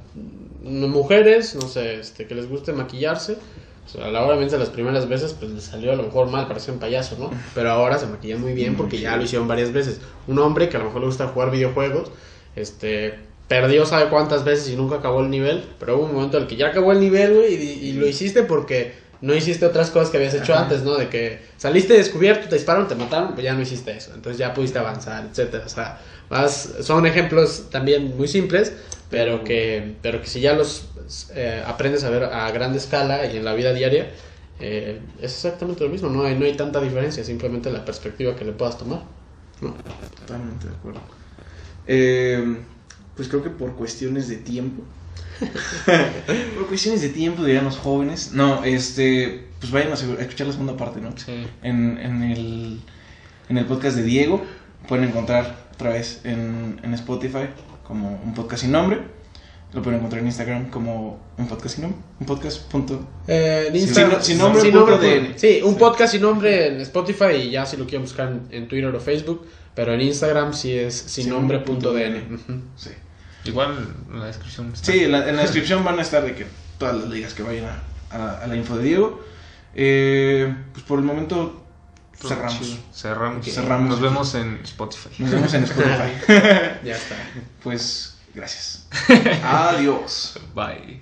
S2: mujeres, no sé, este, que les guste maquillarse, o sea, a la hora de las primeras veces, pues les salió a lo mejor mal, parecía un payaso, ¿no? Pero ahora se maquillan muy bien porque ya lo hicieron varias veces. Un hombre que a lo mejor le gusta jugar videojuegos, este, perdió sabe cuántas veces y nunca acabó el nivel, pero hubo un momento en el que ya acabó el nivel, güey, y lo hiciste porque no hiciste otras cosas que habías hecho antes, ¿no? De que saliste descubierto, te dispararon, te mataron, pues ya no hiciste eso. Entonces ya pudiste avanzar, etcétera. O sea, más, son ejemplos también muy simples, pero que, pero que si ya los eh, aprendes a ver a gran escala y en la vida diaria, eh, es exactamente lo mismo. No hay, no hay tanta diferencia, simplemente la perspectiva que le puedas tomar. ¿no?
S1: Totalmente de acuerdo. Eh, pues creo que por cuestiones de tiempo Por cuestiones de tiempo, dirían los jóvenes. No, este, pues vayan a escuchar la segunda parte, ¿no?
S3: Sí.
S1: En, en, el, en el podcast de Diego. Pueden encontrar otra vez en, en Spotify como un podcast sin nombre. Lo pueden encontrar en Instagram como un podcast sin nombre. Un podcast punto.
S2: Eh, en
S1: Sin-
S2: Instagram-
S1: sin nombre, punto DN.
S2: Sí, un podcast sin nombre en Spotify y ya si lo quieren buscar en, en Twitter o Facebook. Pero en Instagram sí es sin,
S1: Sin
S2: nombre
S1: nombre
S2: punto
S1: punto
S2: DN.
S1: Sí.
S3: Igual en la descripción está.
S1: Sí, en la, en la descripción van a estar de que todas las ligas que vayan a, a- a la info de Diego. Eh, pues por el momento
S3: Todo
S1: cerramos.
S3: Cerramos.
S1: Cerramos.
S3: Nos vemos en Spotify.
S1: Nos vemos en Spotify.
S2: Ya está.
S1: pues gracias. Adiós.
S3: Bye.